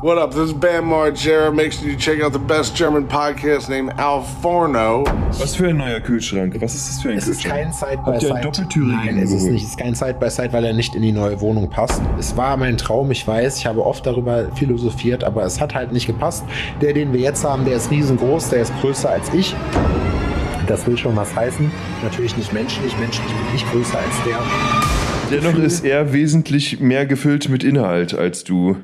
What up? This is Bam Margera. Make sure you check out the best German podcast named Al Forno. Was für ein neuer Kühlschrank? Was ist das für ein Es ist Kühlschrank? kein Side by Side. doppeltürigen Nein, es ist nicht. Es ist kein Side by Side, weil er nicht in die neue Wohnung passt. Es war mein Traum, ich weiß. Ich habe oft darüber philosophiert, aber es hat halt nicht gepasst. Der, den wir jetzt haben, der ist riesengroß, der ist größer als ich. Das will schon was heißen. Natürlich nicht menschlich. Menschlich bin ich größer als der. Dennoch ist er wesentlich mehr gefüllt mit Inhalt als du.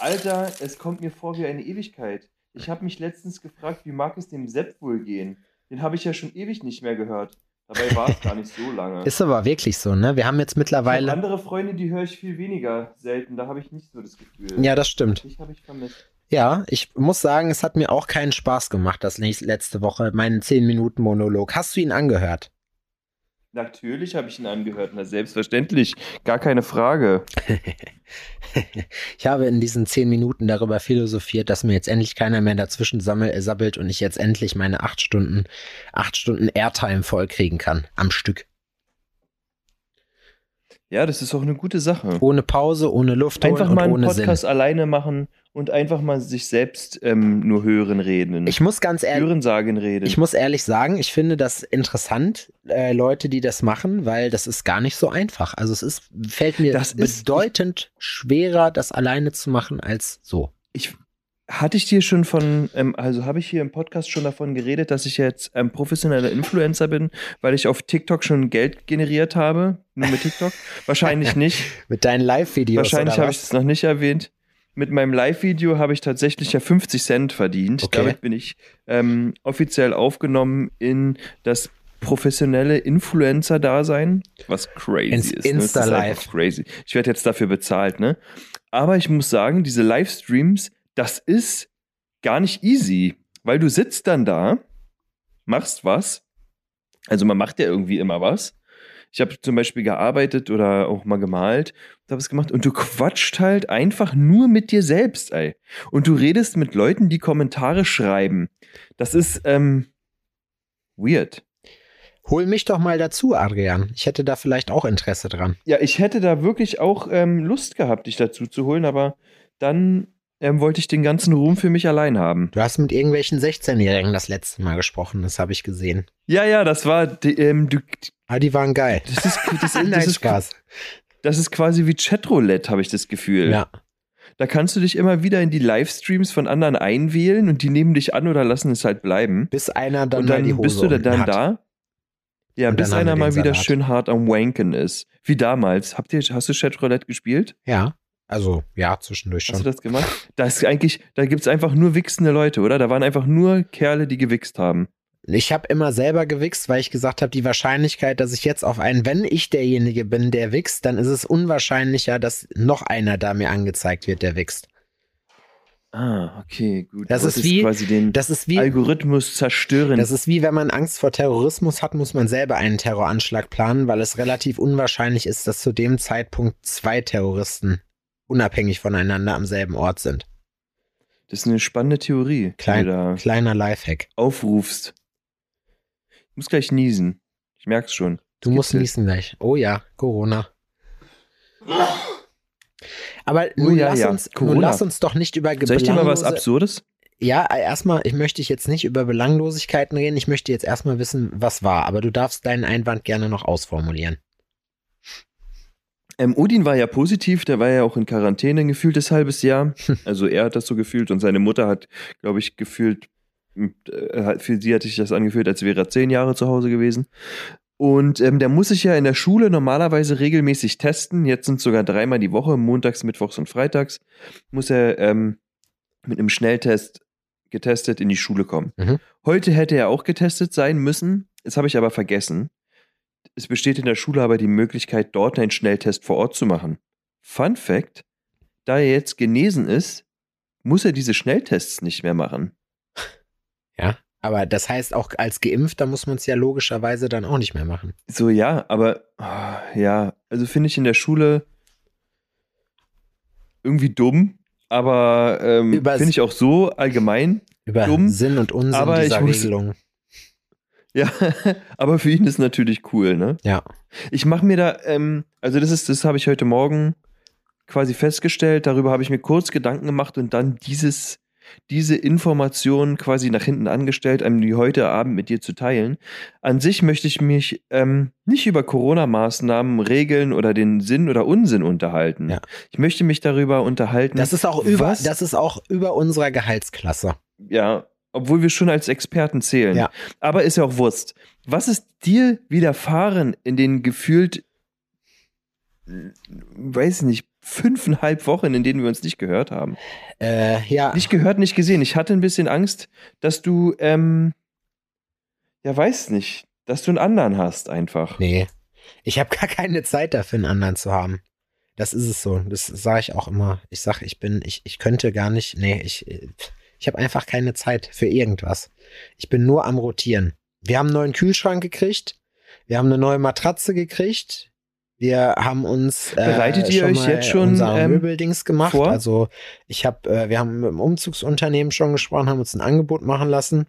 Alter, es kommt mir vor wie eine Ewigkeit. Ich habe mich letztens gefragt, wie mag es dem Sepp wohl gehen? Den habe ich ja schon ewig nicht mehr gehört. Dabei war es gar nicht so lange. Ist aber wirklich so, ne? Wir haben jetzt Ich mittlerweile. andere Freunde, die höre ich viel weniger selten. Da habe ich nicht so das Gefühl. Ja, das stimmt. Ich habe ich vermisst. Ja, ich muss sagen, es hat mir auch keinen Spaß gemacht, das nächste- letzte Woche, meinen 10-Minuten-Monolog. Hast du ihn angehört? Natürlich habe ich ihn angehört. Na, selbstverständlich. Gar keine Frage. ich habe in diesen 10 Minuten darüber philosophiert, dass mir jetzt endlich keiner mehr dazwischen sammel, äh, sabbelt und ich jetzt endlich meine 8 Stunden, 8 Stunden Airtime vollkriegen kann. Am Stück. Ja, das ist auch eine gute Sache. Ohne Pause, ohne Luft Einfach und mal einen ohne Podcast Sinn. alleine machen und einfach mal sich selbst ähm, nur hören reden. Ich muss ganz ehrlich. hören sagen reden. Ich muss ehrlich sagen, ich finde das interessant, äh, Leute, die das machen, weil das ist gar nicht so einfach. Also es ist, fällt mir Das ist- bedeutend schwerer, das alleine zu machen, als so. ich hatte ich dir schon von, ähm, also habe ich hier im Podcast schon davon geredet, dass ich jetzt ähm, professioneller Influencer bin, weil ich auf TikTok schon Geld generiert habe, nur mit TikTok? Wahrscheinlich nicht. Mit deinen Live-Videos. Wahrscheinlich habe ich es noch nicht erwähnt. Mit meinem Live-Video habe ich tatsächlich ja 50 Cent verdient. Okay. Damit bin ich ähm, offiziell aufgenommen in das professionelle Influencer-Dasein, was crazy Ins ist. ne? Insta-Live. Crazy. Ich werde jetzt dafür bezahlt, ne? Aber ich muss sagen, diese Livestreams, das ist gar nicht easy, weil du sitzt dann da, machst was. Also man macht ja irgendwie immer was. Ich habe zum Beispiel gearbeitet oder auch mal gemalt und habe es gemacht und du quatscht halt einfach nur mit dir selbst, ey. Und du redest mit Leuten, die Kommentare schreiben. Das ist ähm, weird. Hol mich doch mal dazu, Adrian. Ich hätte da vielleicht auch Interesse dran. Ja, ich hätte da wirklich auch ähm, Lust gehabt, dich dazu zu holen, aber dann ähm, wollte ich den ganzen Ruhm für mich allein haben. Du hast mit irgendwelchen 16-Jährigen das letzte Mal gesprochen, das habe ich gesehen. Ja, ja, das war, ähm, du, Ah, die waren geil. das ist, das, das ist, Spaß. das ist quasi wie Chatroulette, habe ich das Gefühl. Ja. Da kannst du dich immer wieder in die Livestreams von anderen einwählen und die nehmen dich an oder lassen es halt bleiben. Bis einer dann und mal dann die Hose bist du dann hat. da. Ja, Und bis dann einer mal wieder Salat. schön hart am Wanken ist. Wie damals. Habt ihr, hast du Chatroulette gespielt? Ja. Also, ja, zwischendurch Hast du schon. das gemacht? Da ist eigentlich, da gibt es einfach nur wichsende Leute, oder? Da waren einfach nur Kerle, die gewichst haben. Ich habe immer selber gewichst, weil ich gesagt habe, die Wahrscheinlichkeit, dass ich jetzt auf einen, wenn ich derjenige bin, der wichst, dann ist es unwahrscheinlicher, dass noch einer da mir angezeigt wird, der wichst. Ah, okay, gut. Das ist wie- quasi den Das ist wie, Algorithmus zerstören. das ist wie, wenn man Angst vor Terrorismus hat, muss man selber einen Terroranschlag planen, weil es relativ unwahrscheinlich ist, dass zu dem Zeitpunkt zwei Terroristen unabhängig voneinander am selben Ort sind. das ist eine spannende Theorie, Klein- Kleiner Lifehack. aufrufst. Muss gleich niesen. Ich merk's schon. Du Es musst niesen gleich. Oh ja, Corona. Aber Oh nun, ja, lass ja, uns, nun lass uns doch nicht über Soll ich dir mal was Absurdes? Ja, erstmal, ich möchte jetzt nicht über Belanglosigkeiten reden. Ich möchte jetzt erstmal wissen, was war. Aber du darfst deinen Einwand gerne noch ausformulieren. Ähm, Odin war ja positiv, der war ja auch in Quarantäne ein gefühltes halbes Jahr. Also er hat das so gefühlt und seine Mutter hat, glaube ich, gefühlt, für sie hat sich das angefühlt, als wäre er zehn Jahre zu Hause gewesen. Und ähm, der muss sich ja in der Schule normalerweise regelmäßig testen. Jetzt sind es sogar dreimal die Woche, montags, mittwochs und freitags, muss er ähm, mit einem Schnelltest getestet in die Schule kommen. Mhm. Heute hätte er auch getestet sein müssen. Das habe ich aber vergessen. Es besteht in der Schule aber die Möglichkeit, dort einen Schnelltest vor Ort zu machen. Fun Fact: Da er jetzt genesen ist, muss er diese Schnelltests nicht mehr machen. Ja. Aber das heißt, auch als Geimpfter muss man es ja logischerweise dann auch nicht mehr machen. So, ja, aber ah, ja, also finde ich in der Schule irgendwie dumm, aber ähm, finde ich auch so allgemein. Über Dumm, Sinn und Unsinn aber dieser ich muss- Regelung. Ja, aber für ihn ist natürlich cool, ne? Ja. Ich mache mir da, ähm, also das ist, das habe ich heute Morgen quasi festgestellt, darüber habe ich mir kurz Gedanken gemacht und dann dieses, diese Information quasi nach hinten angestellt, um die heute Abend mit dir zu teilen. An sich möchte ich mich ähm, nicht über Corona-Maßnahmen, Regeln oder den Sinn oder Unsinn unterhalten. Ja. Ich möchte mich darüber unterhalten. Das ist auch über, was- das ist auch über unserer Gehaltsklasse. Ja, obwohl wir schon als Experten zählen. Ja. Aber ist ja auch Wurst. Was ist dir widerfahren in den gefühlt, äh, weiß nicht, fünfeinhalb Wochen, in denen wir uns nicht gehört haben? Äh, ja. Nicht gehört, nicht gesehen. Ich hatte ein bisschen Angst, dass du, ähm, ja, weiß nicht, dass du einen anderen hast einfach. Nee. Ich habe gar keine Zeit dafür, einen anderen zu haben. Das ist es so. Das sage ich auch immer. Ich sage, ich bin, ich, ich könnte gar nicht, nee, ich, ich habe einfach keine Zeit für irgendwas. Ich bin nur am Rotieren. Wir haben einen neuen Kühlschrank gekriegt. Wir haben eine neue Matratze gekriegt. Wir haben uns äh, Bereitet ihr euch mal jetzt schon, ähm, Möbeldings gemacht. vor? Also ich habe, äh, wir haben mit dem Umzugsunternehmen schon gesprochen, haben uns ein Angebot machen lassen.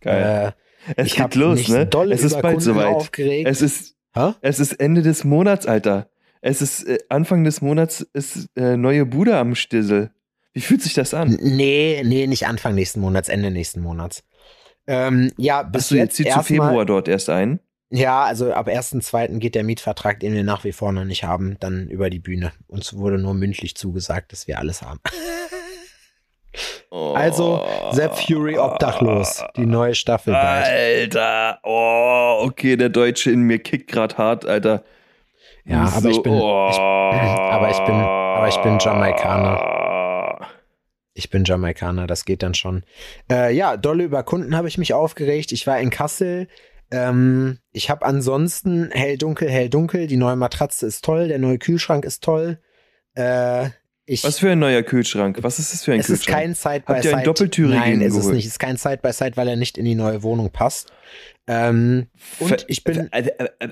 Geil. Äh, es geht los, ne? Es ist bald Kunden soweit. Aufgeregt. Es ist, Hä? es ist Ende des Monats, Alter. Es ist äh, Anfang des Monats ist äh, neue Bude am Stissel. Wie fühlt sich das an? Nee, nee, nicht Anfang nächsten Monats, Ende nächsten Monats. Ähm, ja, bis Bist du jetzt jetzt hier zu Februar dort erst ein? Ja, also ab 1.2. geht der Mietvertrag, den wir nach wie vor noch nicht haben, dann über die Bühne. Uns wurde nur mündlich zugesagt, dass wir alles haben. Also, The Fury obdachlos, die neue Staffel bald. Alter, oh, okay, der Deutsche in mir kickt grad hart, Alter. Ja, aber ich bin- ich- aber ich bin- aber ich bin Jamaikaner. Ich bin Jamaikaner, das geht dann schon. Äh, ja, dolle über Kunden habe ich mich aufgeregt. Ich war in Kassel. Ähm, ich habe ansonsten hell dunkel, hell dunkel. Die neue Matratze ist toll, der neue Kühlschrank ist toll. Äh, ich, Was für ein neuer Kühlschrank? Was ist das für ein es ist Kühlschrank? kein Side by Habt ihr Side. einen doppeltürigen Nein, ist es nicht. Es ist kein Side by Side, weil er nicht in die neue Wohnung passt. Ähm, und Ver- ich bin, äh, äh, äh,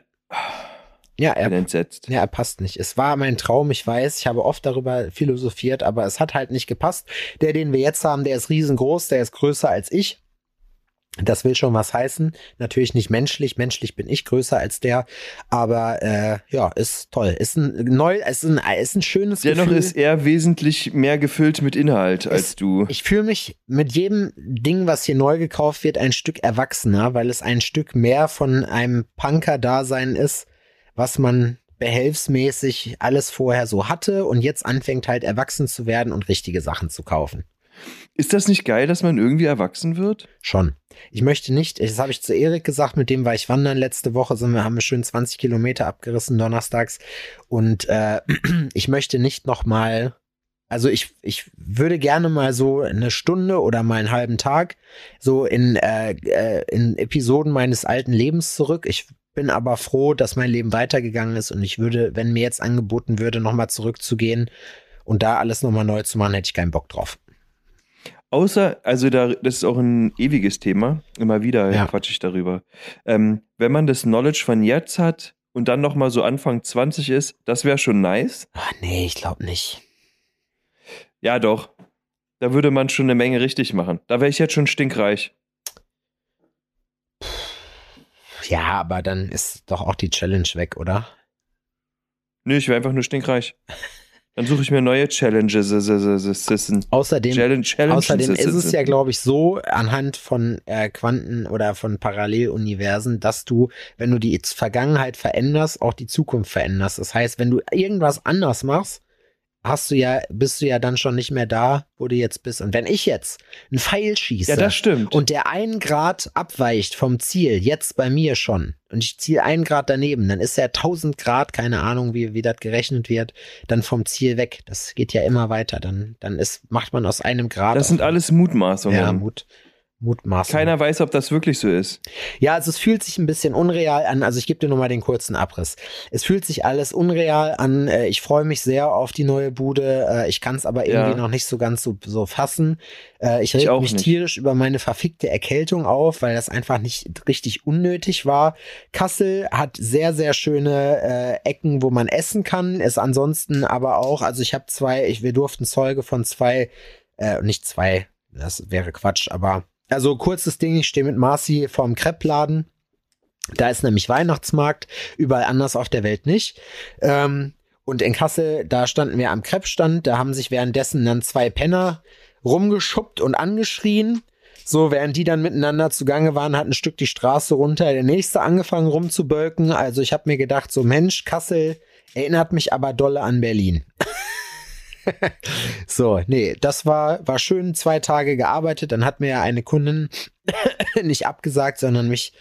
ja, er, entsetzt. ja, er passt nicht. Es war mein Traum, ich weiß. Ich habe oft darüber philosophiert, aber es hat halt nicht gepasst. Der, den wir jetzt haben, der ist riesengroß, der ist größer als ich. Das will schon was heißen. Natürlich nicht menschlich. Menschlich bin ich größer als der. Aber äh, ja, ist toll. Ist ein neu, ist ein, ist ein schönes Dennoch Gefühl. ist er wesentlich mehr gefüllt mit Inhalt als Es- du. Ich fühle mich mit jedem Ding, was hier neu gekauft wird, ein Stück erwachsener, weil es ein Stück mehr von einem Punker-Dasein ist, was man behelfsmäßig alles vorher so hatte und jetzt anfängt halt erwachsen zu werden und richtige Sachen zu kaufen. Ist das nicht geil, dass man irgendwie erwachsen wird? Schon. Ich möchte nicht, das habe ich zu Erik gesagt, mit dem war ich wandern letzte Woche, sind wir, haben wir schön 20 Kilometer abgerissen donnerstags und äh, ich möchte nicht noch mal, also ich, ich würde gerne mal so eine Stunde oder mal einen halben Tag so in, äh, äh, in Episoden meines alten Lebens zurück. Ich bin aber froh, dass mein Leben weitergegangen ist und ich würde, wenn mir jetzt angeboten würde, noch mal zurückzugehen und da alles noch mal neu zu machen, hätte ich keinen Bock drauf. Außer, also da, das ist auch ein ewiges Thema. Immer wieder Ja. quatsch ich darüber. Ähm, wenn man das Knowledge von jetzt hat und dann noch mal so Anfang 20 ist, das wäre schon nice. Ah, nee, ich glaube nicht. Ja, doch. Da würde man schon eine Menge richtig machen. Da wäre ich jetzt schon stinkreich. Ja, aber dann ist doch auch die Challenge weg, oder? Nö, ich wäre einfach nur stinkreich. Dann suche ich mir neue Challenges. s- s- s- Außerdem, Challenge, Challenges. außerdem ist es ja, glaube ich, so anhand von äh, Quanten oder von Paralleluniversen, dass du, wenn du die Vergangenheit veränderst, auch die Zukunft veränderst. Das heißt, wenn du irgendwas anders machst, hast du ja, bist du ja dann schon nicht mehr da, wo du jetzt bist. Und wenn ich jetzt einen Pfeil schieße Ja, das stimmt. und der einen Grad abweicht vom Ziel, jetzt bei mir schon, und ich ziehe einen Grad daneben, dann ist er 1000 Grad, keine Ahnung, wie, wie das gerechnet wird, dann vom Ziel weg. Das geht ja immer weiter. Dann, dann ist, macht man aus einem Grad. das sind alles Mutmaßungen. ja, Mut, Mutmaßung. Keiner weiß, ob das wirklich so ist. Ja, also es fühlt sich ein bisschen unreal an. Also ich gebe dir nochmal den kurzen Abriss. Es fühlt sich alles unreal an. Äh, Ich freue mich sehr auf die neue Bude. Äh, Ich kann es aber irgendwie Ja. noch nicht so ganz so, so fassen. Äh, Ich reg mich nicht. tierisch über meine verfickte Erkältung auf, weil das einfach nicht richtig unnötig war. Kassel hat sehr, sehr schöne äh, Ecken, wo man essen kann. Ist ansonsten aber auch, also ich habe zwei, ich, wir durften Zeuge von zwei, äh, nicht zwei, das wäre Quatsch, aber also kurzes Ding, ich stehe mit Marci vorm Kreppladen. Da ist nämlich Weihnachtsmarkt, überall anders auf der Welt nicht. Ähm, Und in Kassel, da standen wir am Krebsstand, da haben sich währenddessen dann zwei Penner rumgeschubbt und angeschrien. So, während die dann miteinander zugange waren, hat ein Stück die Straße runter, der nächste angefangen rumzubölken. Also ich habe mir gedacht, so Mensch, Kassel erinnert mich aber dolle an Berlin. so, nee, das war, war schön, zwei Tage gearbeitet. Dann hat mir ja eine Kundin nicht abgesagt, sondern mich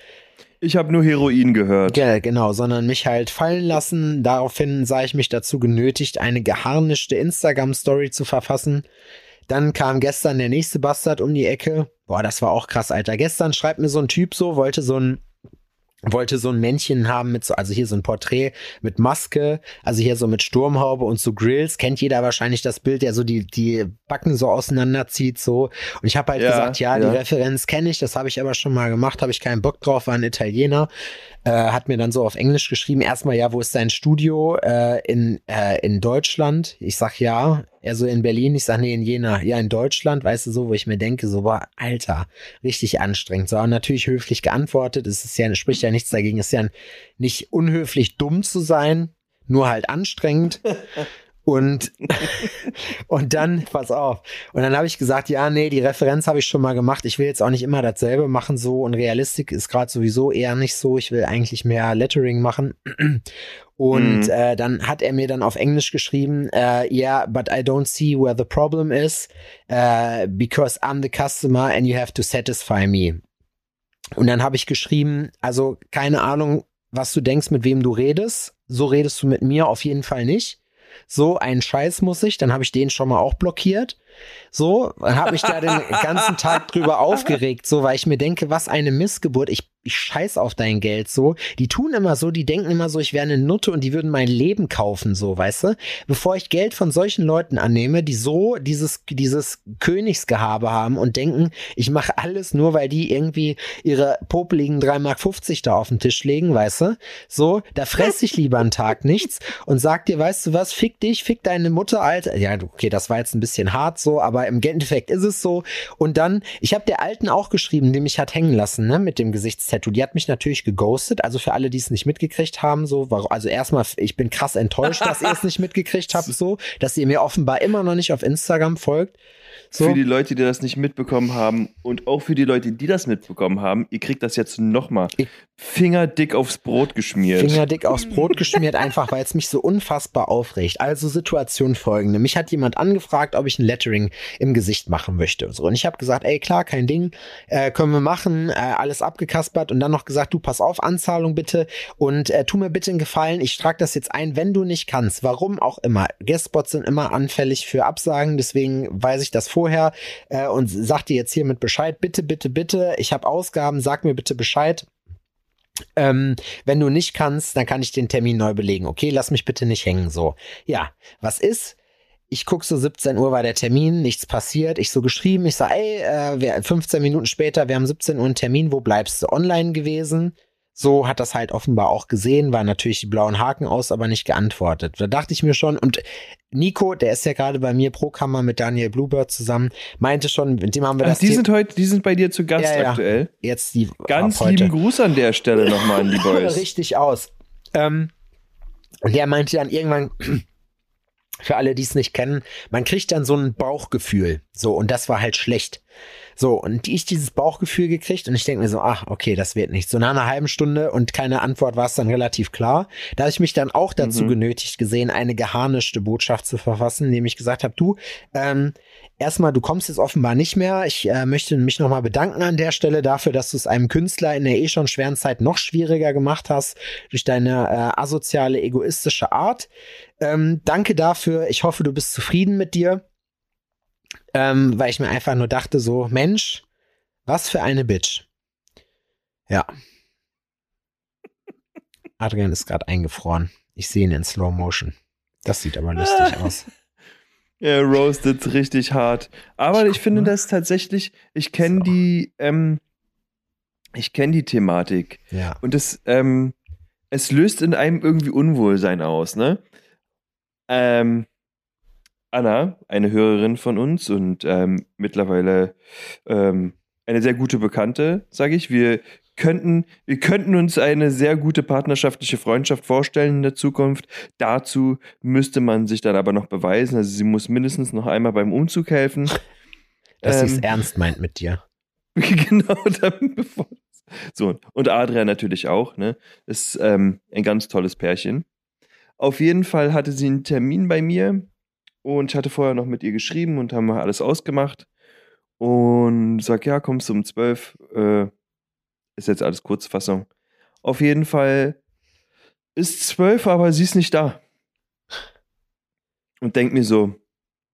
Ich habe nur Heroin gehört. ja, genau, sondern mich halt fallen lassen. Daraufhin sah ich mich dazu genötigt, eine geharnischte Instagram-Story zu verfassen. Dann kam gestern der nächste Bastard um die Ecke. Boah, das war auch krass, Alter. Gestern schreibt mir so ein Typ so, wollte so ein wollte so ein Männchen haben mit so, also hier so ein Porträt mit Maske, also hier so mit Sturmhaube und so Grills. Kennt jeder wahrscheinlich das Bild, der so die, die Backen so auseinanderzieht, so. Und ich habe halt Ja, gesagt, ja, ja. die Referenz kenne ich, das habe ich aber schon mal gemacht, habe ich keinen Bock drauf, war ein Italiener. Äh, hat mir dann so auf Englisch geschrieben, erstmal, ja, wo ist dein Studio äh, in, äh, in Deutschland? Ich sag ja. Er so in Berlin, ich sag nee, in Jena. Ja, in Deutschland, weißt du so, wo ich mir denke, so, boah, Alter, richtig anstrengend. So, und natürlich höflich geantwortet. Es ist ja, spricht ja nichts dagegen, es ist ja nicht unhöflich, dumm zu sein, nur halt anstrengend. Und, und dann, pass auf. Und dann habe ich gesagt, ja, nee, die Referenz habe ich schon mal gemacht. Ich will jetzt auch nicht immer dasselbe machen, so. Und Realistik ist gerade sowieso eher nicht so. Ich will eigentlich mehr Lettering machen. Und Mhm. äh, dann hat er mir dann auf Englisch geschrieben, äh, yeah, but I don't see where the problem is, uh, because I'm the customer and you have to satisfy me. Und dann habe ich geschrieben, also keine Ahnung, was du denkst, mit wem du redest. So redest du mit mir auf jeden Fall nicht. So, einen Scheiß muss ich, dann habe ich den schon mal auch blockiert. So, und habe mich da den ganzen Tag drüber aufgeregt, so, weil ich mir denke, was eine Missgeburt. Ich, ich scheiß auf dein Geld, so. Die tun immer so, die denken immer so, ich wäre eine Nutte und die würden mein Leben kaufen, so, weißt du? Bevor ich Geld von solchen Leuten annehme, die so dieses, dieses Königsgehabe haben und denken, ich mache alles nur, weil die irgendwie ihre popeligen 3,50 Mark da auf den Tisch legen, weißt du? So, da fress ich lieber einen Tag nichts und sag dir, weißt du was, fick dich, fick deine Mutter, Alter. Ja, okay, das war jetzt ein bisschen hart so, aber im Endeffekt ist es so. Und dann, ich habe der Alten auch geschrieben, die mich hat hängen lassen, ne, mit dem Gesichtstattoo. Die hat mich natürlich geghostet. Also für alle, die es nicht mitgekriegt haben, so, also erstmal, ich bin krass enttäuscht, dass ihr es nicht mitgekriegt habt, so, dass ihr mir offenbar immer noch nicht auf Instagram folgt. So. Für die Leute, die das nicht mitbekommen haben und auch für die Leute, die das mitbekommen haben, ihr kriegt das jetzt nochmal fingerdick aufs Brot geschmiert. Fingerdick aufs Brot geschmiert, einfach weil es mich so unfassbar aufregt. Also Situation folgende. Mich hat jemand angefragt, ob ich ein Lettering im Gesicht machen möchte. So, und ich habe gesagt, ey klar, kein Ding, äh, können wir machen, äh, alles abgekaspert und dann noch gesagt, du pass auf, Anzahlung bitte und äh, tu mir bitte einen Gefallen, ich trage das jetzt ein, wenn du nicht kannst, warum auch immer. Guestspots sind immer anfällig für Absagen, deswegen weiß ich das vorher äh, und sag dir jetzt hiermit Bescheid, bitte, bitte, bitte, ich habe Ausgaben, sag mir bitte Bescheid. Ähm, wenn du nicht kannst, dann kann ich den Termin neu belegen. Okay, lass mich bitte nicht hängen. So, ja, was ist? Ich guck so 17 Uhr war der Termin, nichts passiert. Ich so geschrieben, ich sag, ey, äh, wir, 15 Minuten später, wir haben 17 Uhr einen Termin, wo bleibst du? Online gewesen? So hat das halt offenbar auch gesehen, war natürlich die blauen Haken aus, aber nicht geantwortet. Da dachte ich mir schon, und Nico, der ist ja gerade bei mir pro Kammer mit Daniel Bluebird zusammen, meinte schon, mit dem haben wir Ach, das die The- sind heute, die sind bei dir zu Gast Ja, ja. aktuell. jetzt die Ganz lieben Gruß an der Stelle nochmal an die Boys. richtig aus. Ähm, und der meinte dann irgendwann, für alle, die es nicht kennen, man kriegt dann so ein Bauchgefühl. So, und das war halt schlecht. So, und ich dieses Bauchgefühl gekriegt und ich denke mir so, ach, okay, das wird nicht. So nach einer halben Stunde und keine Antwort war es dann relativ klar. Da habe ich mich dann auch dazu Mhm. genötigt gesehen, eine geharnischte Botschaft zu verfassen, indem ich gesagt habe, du, ähm, erstmal, du kommst jetzt offenbar nicht mehr. Ich äh, möchte mich nochmal bedanken an der Stelle dafür, dass du es einem Künstler in der eh schon schweren Zeit noch schwieriger gemacht hast durch deine äh, asoziale, egoistische Art. Ähm, danke dafür. Ich hoffe, du bist zufrieden mit dir. Ähm, weil ich mir einfach nur dachte, so, Mensch, was für eine Bitch. Ja. Adrian ist gerade eingefroren. Ich sehe ihn in Slow Motion. Das sieht aber lustig aus. Er roastet richtig hart. Aber Ich ich, finde mal. das tatsächlich, ich kenne So. die, ähm, ich kenne die Thematik. Ja. Und es, ähm, es löst in einem irgendwie Unwohlsein aus, ne? Ähm, Anna, eine Hörerin von uns und ähm, mittlerweile ähm, eine sehr gute Bekannte, sage ich. Wir könnten, wir könnten uns eine sehr gute partnerschaftliche Freundschaft vorstellen in der Zukunft. Dazu müsste man sich dann aber noch beweisen. Also sie muss mindestens noch einmal beim Umzug helfen. Dass sie es Ähm, ernst meint mit dir. genau, dann bevor. So, und Adria natürlich auch, ne? Ist ähm, ein ganz tolles Pärchen. Auf jeden Fall hatte sie einen Termin bei mir und ich hatte vorher noch mit ihr geschrieben und haben alles ausgemacht. Und sag, ja, kommst du um 12. Äh, ist jetzt alles Kurzfassung. Auf jeden Fall ist 12, aber sie ist nicht da. Und denk mir so,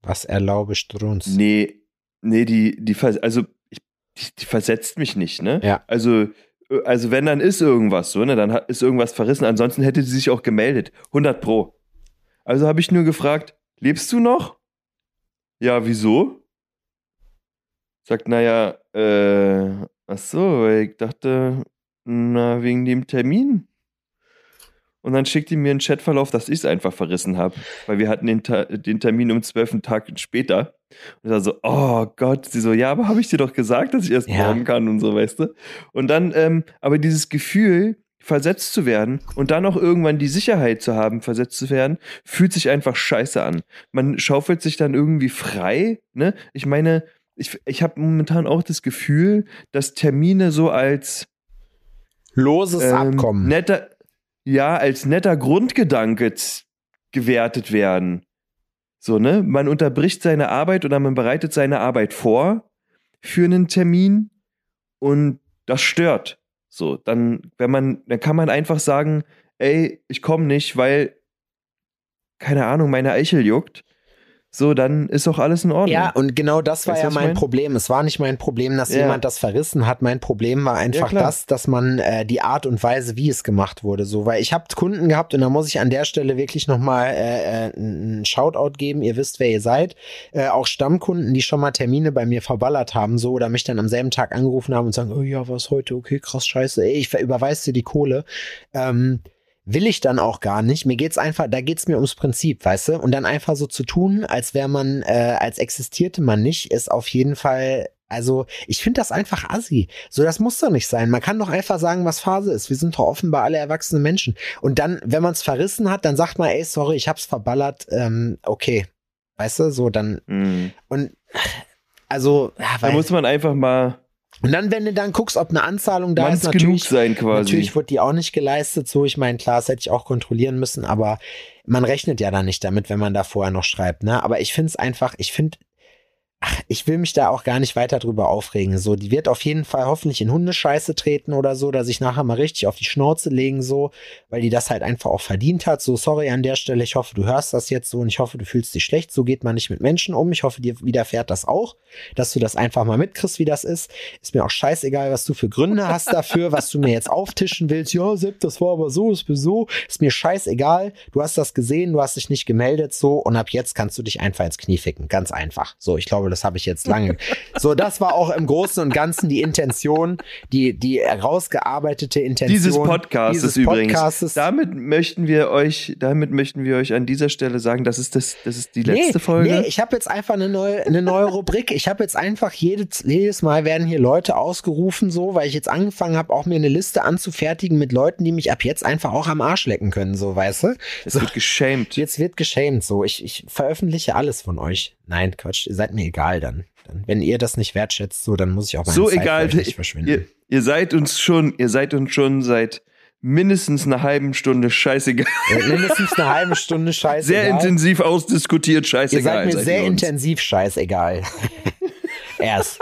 Was erlaube Strunz? Nee, nee, die, die, also, ich, die, die versetzt mich nicht, ne? Ja. Also, äh, also wenn, dann ist irgendwas so, ne? Dann ist irgendwas verrissen. Ansonsten hätte sie sich auch gemeldet. 100 Pro. Also habe ich nur gefragt, lebst du noch? Ja, wieso? Sagt, naja, äh, ach so, ich dachte, na, wegen dem Termin. Und dann schickt die mir einen Chatverlauf, dass ich es einfach verrissen habe. Weil wir hatten den, Ta den Termin um zwölf Tag später. Und ich war so, oh Gott. Sie so, ja, aber habe ich dir doch gesagt, dass ich erst Ja. morgen kann und so, weißt du? Und dann, ähm, aber dieses Gefühl, versetzt zu werden und dann auch irgendwann die Sicherheit zu haben, versetzt zu werden, fühlt sich einfach scheiße an. Man schaufelt sich dann irgendwie frei, ne? Ich meine, ich, ich habe momentan auch das Gefühl, dass Termine so als Loses ähm, Abkommen. Netter, ja, als netter Grundgedanke gewertet werden. So, ne? Man unterbricht seine Arbeit oder man bereitet seine Arbeit vor für einen Termin und das stört. So, dann, wenn man, dann kann man einfach sagen, ey, ich komme nicht, weil, keine Ahnung, meine Eichel juckt. So, dann ist doch alles in Ordnung. Ja, und genau das war Weißt ja mein mein? Problem. Es war nicht mein Problem, dass Ja. jemand das verrissen hat. Mein Problem war einfach klar. das, dass man äh, die Art und Weise, wie es gemacht wurde, so, weil ich habe Kunden gehabt und da muss ich an der Stelle wirklich nochmal äh, äh, einen Shoutout geben. Ihr wisst, wer ihr seid. Äh, auch Stammkunden, die schon mal Termine bei mir verballert haben, so oder mich dann am selben Tag angerufen haben und sagen, oh ja, was heute? Okay, krass, scheiße. Ey, ich ver- überweis dir die Kohle. Ähm, will ich dann auch gar nicht. Mir geht's einfach, da geht's mir ums Prinzip, weißt du? Und dann einfach so zu tun, als wäre man, äh, als existierte man nicht, ist auf jeden Fall, also ich finde das einfach assi. So, das muss doch nicht sein. Man kann doch einfach sagen, was Phase ist. Wir sind doch offenbar alle erwachsene Menschen. Und dann, wenn man es verrissen hat, dann sagt man, ey, sorry, ich hab's verballert, ähm, okay. Weißt du, so dann, Mhm. und also, ja, Da muss man einfach mal und dann, wenn du dann guckst, ob eine Anzahlung da ist, manns genug natürlich, sein quasi. Natürlich wurde die auch nicht geleistet, so ich meine, klar, das hätte ich auch kontrollieren müssen, aber man rechnet ja da nicht damit, wenn man da vorher noch schreibt, ne? Aber ich finde es einfach, ich finde, ach, ich will mich da auch gar nicht weiter drüber aufregen. So, die wird auf jeden Fall hoffentlich in Hundescheiße treten oder so, dass ich nachher mal richtig auf die Schnauze legen, so, weil die das halt einfach auch verdient hat. So, sorry an der Stelle, ich hoffe, du hörst das jetzt so und ich hoffe, du fühlst dich schlecht. So geht man nicht mit Menschen um. Ich hoffe, dir widerfährt das auch, dass du das einfach mal mitkriegst, wie das ist. Ist mir auch scheißegal, was du für Gründe hast dafür, was du mir jetzt auftischen willst. Ja, Sepp, das war aber so, ist mir so. Ist mir scheißegal. Du hast das gesehen, du hast dich nicht gemeldet, so. Und ab jetzt kannst du dich einfach ins Knie ficken. Ganz einfach. So, ich glaube, das habe ich jetzt lange. so, das war auch im Großen und Ganzen die Intention, die, die herausgearbeitete Intention. dieses Podcastes dieses übrigens. Podcastes. Damit möchten wir euch, damit möchten wir euch an dieser Stelle sagen, das ist das, das ist die letzte nee, Folge. Nee, ich habe jetzt einfach eine neue, eine neue Rubrik. Ich habe jetzt einfach jedes, jedes Mal werden hier Leute ausgerufen, so, weil ich jetzt angefangen habe, auch mir eine Liste anzufertigen mit Leuten, die mich ab jetzt einfach auch am Arsch lecken können, so, weißt du? es So, wird geschämt. jetzt wird geschämt, so. Ich, ich veröffentliche alles von euch. Nein, Quatsch, ihr seid mir egal dann. dann. Wenn ihr das nicht wertschätzt, so, dann muss ich auch meine So Zeit für egal. euch nicht verschwinden. Ihr, ihr seid uns schon, ihr seid uns schon seit mindestens einer halben Stunde scheißegal. Äh, Mindestens eine halbe Stunde scheiße. Sehr intensiv ausdiskutiert, Ihr scheißegal. seid mir sehr ihr uns. intensiv scheißegal. Erst.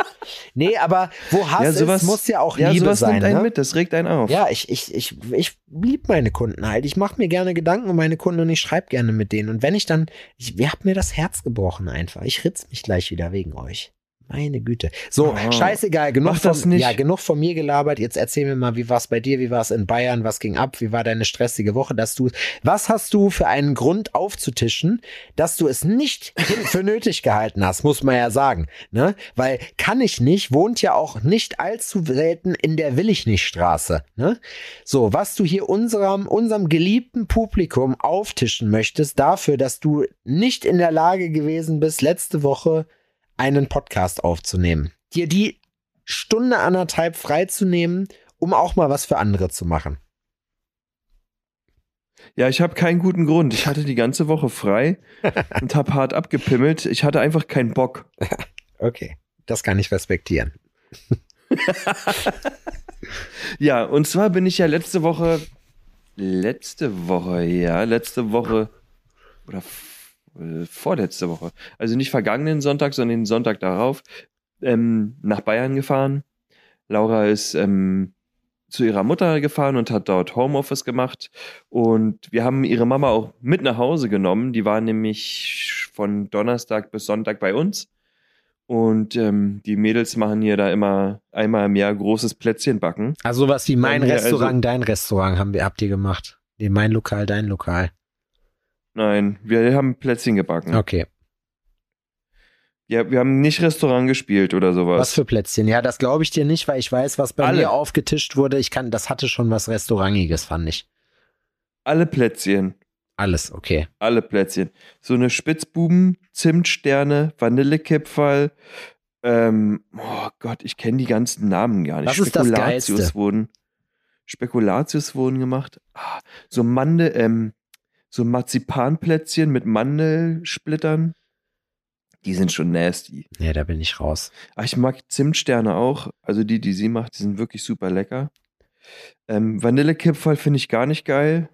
Nee, aber wo Hass Ja, sowas ist, muss ja auch ja, Liebe sowas sein. nimmt einen ne? mit, das regt einen auf. Ja, ich, ich, ich, ich lieb meine Kunden halt. Ich mache mir gerne Gedanken um meine Kunden und ich schreibe gerne mit denen. Und wenn ich dann, ich, ihr habt mir das Herz gebrochen einfach. Ich ritz mich gleich wieder wegen euch. Meine Güte. So, Oh, scheißegal, genug mach das von, nicht. ja, genug von mir gelabert. Jetzt erzähl mir mal, wie war's bei dir, wie war's in Bayern, was ging ab, wie war deine stressige Woche, dass du, was hast du für einen Grund aufzutischen, dass du es nicht für nötig gehalten hast, muss man ja sagen, ne? Weil kann ich nicht, wohnt ja auch nicht allzu selten in der Will ich nicht Straße, ne? So, was du hier unserem, unserem geliebten Publikum auftischen möchtest, dafür, dass du nicht in der Lage gewesen bist, letzte Woche einen Podcast aufzunehmen. Dir die Stunde anderthalb freizunehmen, um auch mal was für andere zu machen. Ja, ich habe keinen guten Grund. Ich hatte die ganze Woche frei und habe hart abgepimmelt. Ich hatte einfach keinen Bock. Okay, das kann ich respektieren. Ja, und zwar bin ich ja letzte Woche, letzte Woche, ja, letzte Woche oder äh, vorletzte Woche, also nicht vergangenen Sonntag, sondern den Sonntag darauf, ähm, nach Bayern gefahren. Laura ist ähm, zu ihrer Mutter gefahren und hat dort Homeoffice gemacht. Und wir haben ihre Mama auch mit nach Hause genommen. Die war nämlich von Donnerstag bis Sonntag bei uns. Und ähm, die Mädels machen hier da immer einmal im Jahr großes Plätzchen backen. Also sowas wie mein mir, also- Restaurant, dein Restaurant haben wir, habt ihr gemacht. Nee, mein Lokal, dein Lokal. Nein, wir haben Plätzchen gebacken. Okay. Ja, wir haben nicht Restaurant gespielt oder sowas. Was für Plätzchen? Ja, das glaube ich dir nicht, weil ich weiß, was bei Alle. mir aufgetischt wurde. Ich kann, das hatte schon was Restaurantiges, fand ich. Alle Plätzchen. Alles, okay. Alle Plätzchen. So eine Spitzbuben, Zimtsterne, Vanillekipferl. Ähm, oh Gott, ich kenne die ganzen Namen gar nicht. Was ist das Spekulatius Geilste? wurden. Spekulatius wurden gemacht. Ah, so Mandel, ähm, so Marzipanplätzchen mit Mandelsplittern. Die sind schon nasty. Ja, da bin ich raus. Ah, ich mag Zimtsterne auch. Also die, die sie macht, die sind wirklich super lecker. Ähm, Vanillekipferl finde ich gar nicht geil.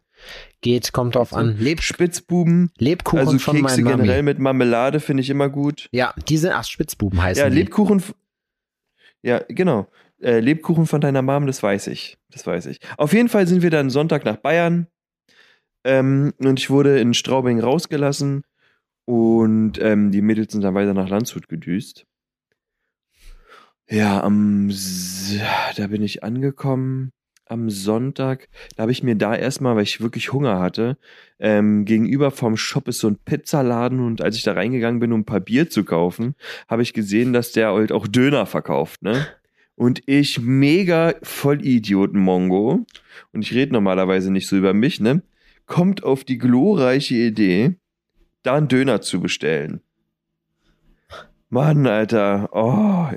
Geht, kommt drauf an. Leb, Spitzbuben, Lebkuchen also von Kekse generell mit Marmelade finde ich immer gut. Ja, die sind, ach, Spitzbuben heißen Ja, die. Lebkuchen. f- Ja, genau. Äh, Lebkuchen von deiner Mom, das weiß ich. Das weiß ich. Auf jeden Fall sind wir dann Sonntag nach Bayern. Ähm, und ich wurde in Straubing rausgelassen. Und ähm, die Mädels sind dann weiter nach Landshut gedüst. Ja, am da bin ich angekommen am Sonntag. Da habe ich mir da erstmal, weil ich wirklich Hunger hatte, ähm, gegenüber vom Shop ist so ein Pizzaladen und als ich da reingegangen bin, um ein paar Bier zu kaufen, habe ich gesehen, dass der halt auch Döner verkauft, ne? Und ich mega Vollidioten-Mongo, und ich rede normalerweise nicht so über mich, ne? Kommt auf die glorreiche Idee, da einen Döner zu bestellen. Mann, Alter, oh.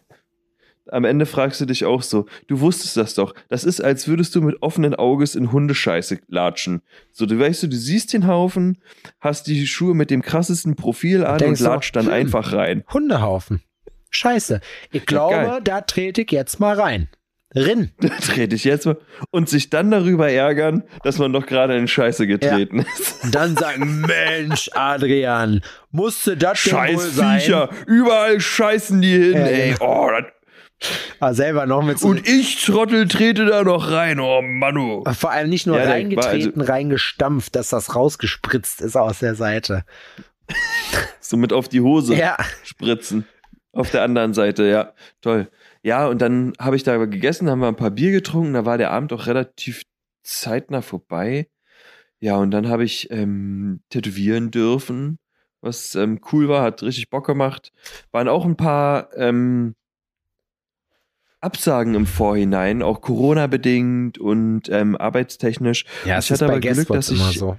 Am Ende fragst du dich auch so, du wusstest das doch. Das ist, als würdest du mit offenen Auges in Hundescheiße latschen. So, du weißt du, du siehst den Haufen, hast die Schuhe mit dem krassesten Profil an und, denkst so, latscht dann hm. einfach rein. Hundehaufen. Scheiße. Ich glaube, geil. da trete ich jetzt mal rein. Rin. Da trete ich jetzt mal. Und sich dann darüber ärgern, dass man doch gerade in Scheiße getreten ist. Und dann sagen, Mensch, Adrian, musste das denn wohl Scheiß sein? Viecher, überall scheißen die hin, Ja, ey. genau. Oh, das, Ah, selber noch mit so und ich, Trottel, trete da noch rein. Oh, Manu. vor allem nicht nur Ja, reingetreten, reingestampft, dass das rausgespritzt ist aus der Seite. So mit auf die Hose Ja. spritzen. Auf der anderen Seite, ja. Toll. Ja, und dann habe ich da gegessen, haben wir ein paar Bier getrunken, da war der Abend auch relativ zeitnah vorbei. Ja, und dann habe ich ähm, tätowieren dürfen, was ähm, cool war, hat richtig Bock gemacht. Waren auch ein paar ähm, Absagen im Vorhinein, auch Corona-bedingt und ähm, arbeitstechnisch. Ja, Ich hatte aber Glück, dass immer ich- so.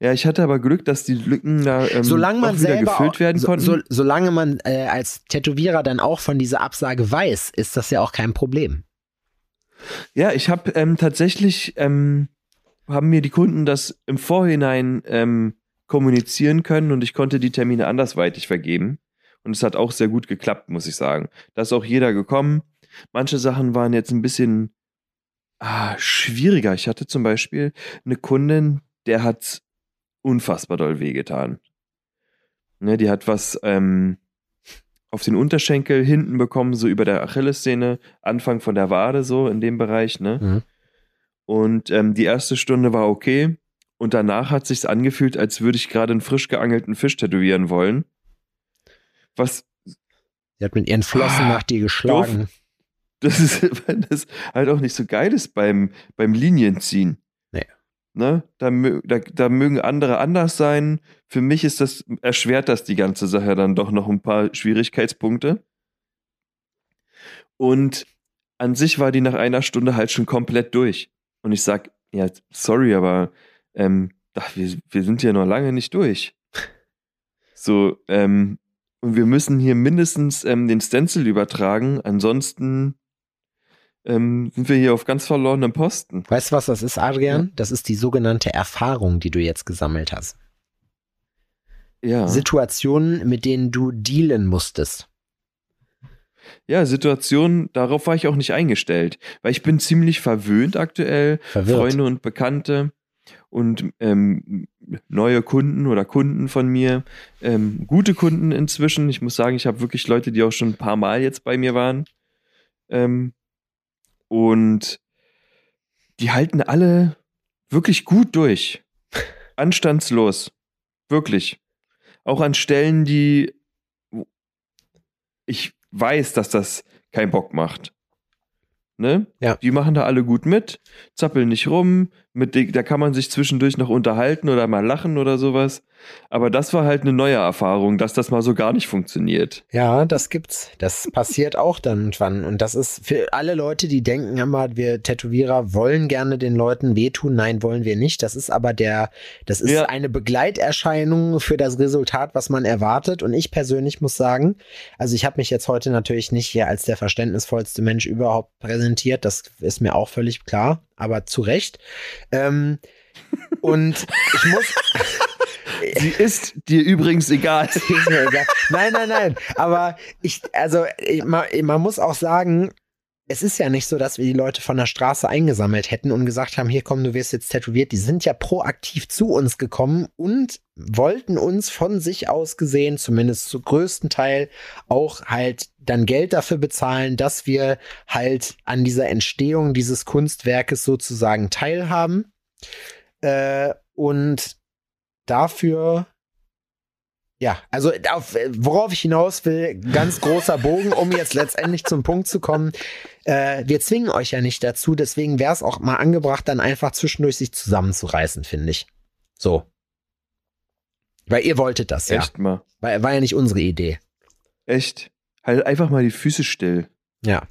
Ja, ich hatte aber Glück, dass die Lücken da ähm, Solange man auch wieder selber, gefüllt werden so, konnten. so, solange man äh, als Tätowierer dann auch von dieser Absage weiß, ist das ja auch kein Problem. Ja, ich habe ähm, tatsächlich, ähm, haben mir die Kunden das im Vorhinein ähm, kommunizieren können und ich konnte die Termine andersweitig vergeben. Und es hat auch sehr gut geklappt, muss ich sagen. Da ist auch jeder gekommen. Manche Sachen waren jetzt ein bisschen ah, schwieriger. Ich hatte zum Beispiel eine Kundin, der hat unfassbar doll wehgetan. Ne, die hat was ähm, auf den Unterschenkel hinten bekommen, so über der Achillessehne, Anfang von der Wade, so in dem Bereich, ne? Mhm. Und ähm, die erste Stunde war okay. Und danach hat sich's angefühlt, als würde ich gerade einen frisch geangelten Fisch tätowieren wollen. Was Sie hat mit ihren Flossen Ah, nach dir geschlagen. das ist weil das halt auch nicht so geil ist beim, beim Linienziehen. Ne? Da, da, da mögen andere anders sein. Für mich ist das, erschwert das die ganze Sache dann doch noch ein paar Schwierigkeitspunkte. Und an sich war die nach einer Stunde halt schon komplett durch. Und ich sag, ja, sorry, aber ähm, ach, wir, wir sind ja noch lange nicht durch. So, ähm, und wir müssen hier mindestens ähm, den Stencil übertragen, ansonsten ähm, sind wir hier auf ganz verlorenem Posten. Weißt du, was das ist, Adrian? Das ist die sogenannte Erfahrung, die du jetzt gesammelt hast. Ja. Situationen, mit denen du dealen musstest. Ja, Situationen, darauf war ich auch nicht eingestellt, weil ich bin ziemlich verwöhnt aktuell. Verwirrt. Freunde und Bekannte und ähm, neue Kunden oder Kunden von mir, ähm, gute Kunden inzwischen. Ich muss sagen, ich habe wirklich Leute, die auch schon ein paar Mal jetzt bei mir waren. Ähm, und die halten alle wirklich gut durch. Anstandslos. Wirklich. Auch an Stellen, die ich weiß, dass das keinen Bock macht. Ne? Ja. Die machen da alle gut mit, zappeln nicht rum, mit den, da kann man sich zwischendurch noch unterhalten oder mal lachen oder sowas. Aber das war halt eine neue Erfahrung, dass das mal so gar nicht funktioniert. Ja, das gibt's. Das passiert auch dann und wann. Und das ist für alle Leute, die denken immer, wir Tätowierer wollen gerne den Leuten wehtun. Nein, wollen wir nicht. Das ist aber der, das ist Ja. eine Begleiterscheinung für das Resultat, was man erwartet. Und ich persönlich muss sagen, also ich habe mich jetzt heute natürlich nicht hier als der verständnisvollste Mensch überhaupt präsentiert. Das ist mir auch völlig klar, aber zu Recht. Ähm, und ich muss, Sie ist dir übrigens egal. Nein, nein, nein. Aber ich, also ich- man, man muss auch sagen, es ist ja nicht so, dass wir die Leute von der Straße eingesammelt hätten und gesagt haben, hier komm, du wirst jetzt tätowiert. Die sind ja proaktiv zu uns gekommen und wollten uns von sich aus gesehen, zumindest zu größten Teil, auch halt dann Geld dafür bezahlen, dass wir halt an dieser Entstehung dieses Kunstwerkes sozusagen teilhaben. Äh, und dafür ja, also auf, worauf ich hinaus will, ganz großer Bogen, um jetzt letztendlich zum Punkt zu kommen. Äh, wir zwingen euch ja nicht dazu, deswegen wäre es auch mal angebracht, dann einfach zwischendurch sich zusammenzureißen, finde ich. So. Weil ihr wolltet das, ja. Echt mal. War, war ja nicht unsere Idee. Echt. Halt einfach mal die Füße still. Ja.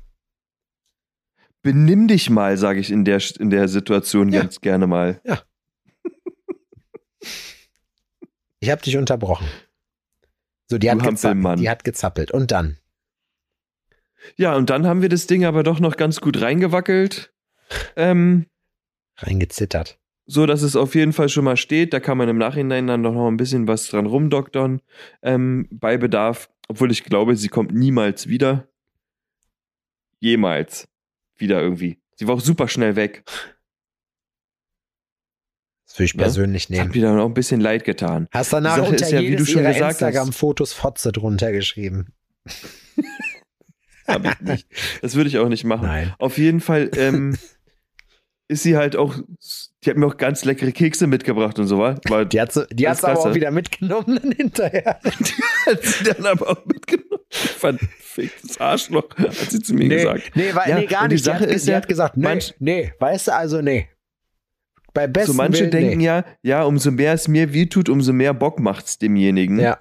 Benimm dich mal, sage ich in der, in der Situation Ja. ganz gerne mal. Ich habe dich unterbrochen. So, die hat, gezappelt, die hat gezappelt. Und dann? Ja, und dann haben wir das Ding aber doch noch ganz gut reingewackelt. Ähm, Reingezittert. so dass es auf jeden Fall schon mal steht. Da kann man im Nachhinein dann noch ein bisschen was dran rumdoktern. Ähm, bei Bedarf. Obwohl ich glaube, sie kommt niemals wieder. Jemals. Wieder irgendwie. Sie war auch super schnell weg. Das würde ich Ja? persönlich hat nehmen. mir dann auch ein bisschen leid getan. Hast danach Die unter ist ja, wie du schon gesagt hast- Instagram-Fotos Fotze drunter geschrieben. Hab ich nicht. Das würde ich auch nicht machen. Nein. Auf jeden Fall ähm, ist sie halt auch. Die hat mir auch ganz leckere Kekse mitgebracht und so war. war Die hat sie, die hat's aber auch wieder mitgenommen dann hinterher. hat sie dann aber auch mitgenommen. Verficktes Arschloch, hat sie zu mir gesagt. nee, weil, Ja, nee, gar und die nicht. Sache die hat, ist die ja, hat gesagt, nee, manch- nee, weißt du, also nee. Bei besten So manche Willen, denken nee. ja, ja, umso mehr es mir weh tut, umso mehr Bock macht's demjenigen. Ja,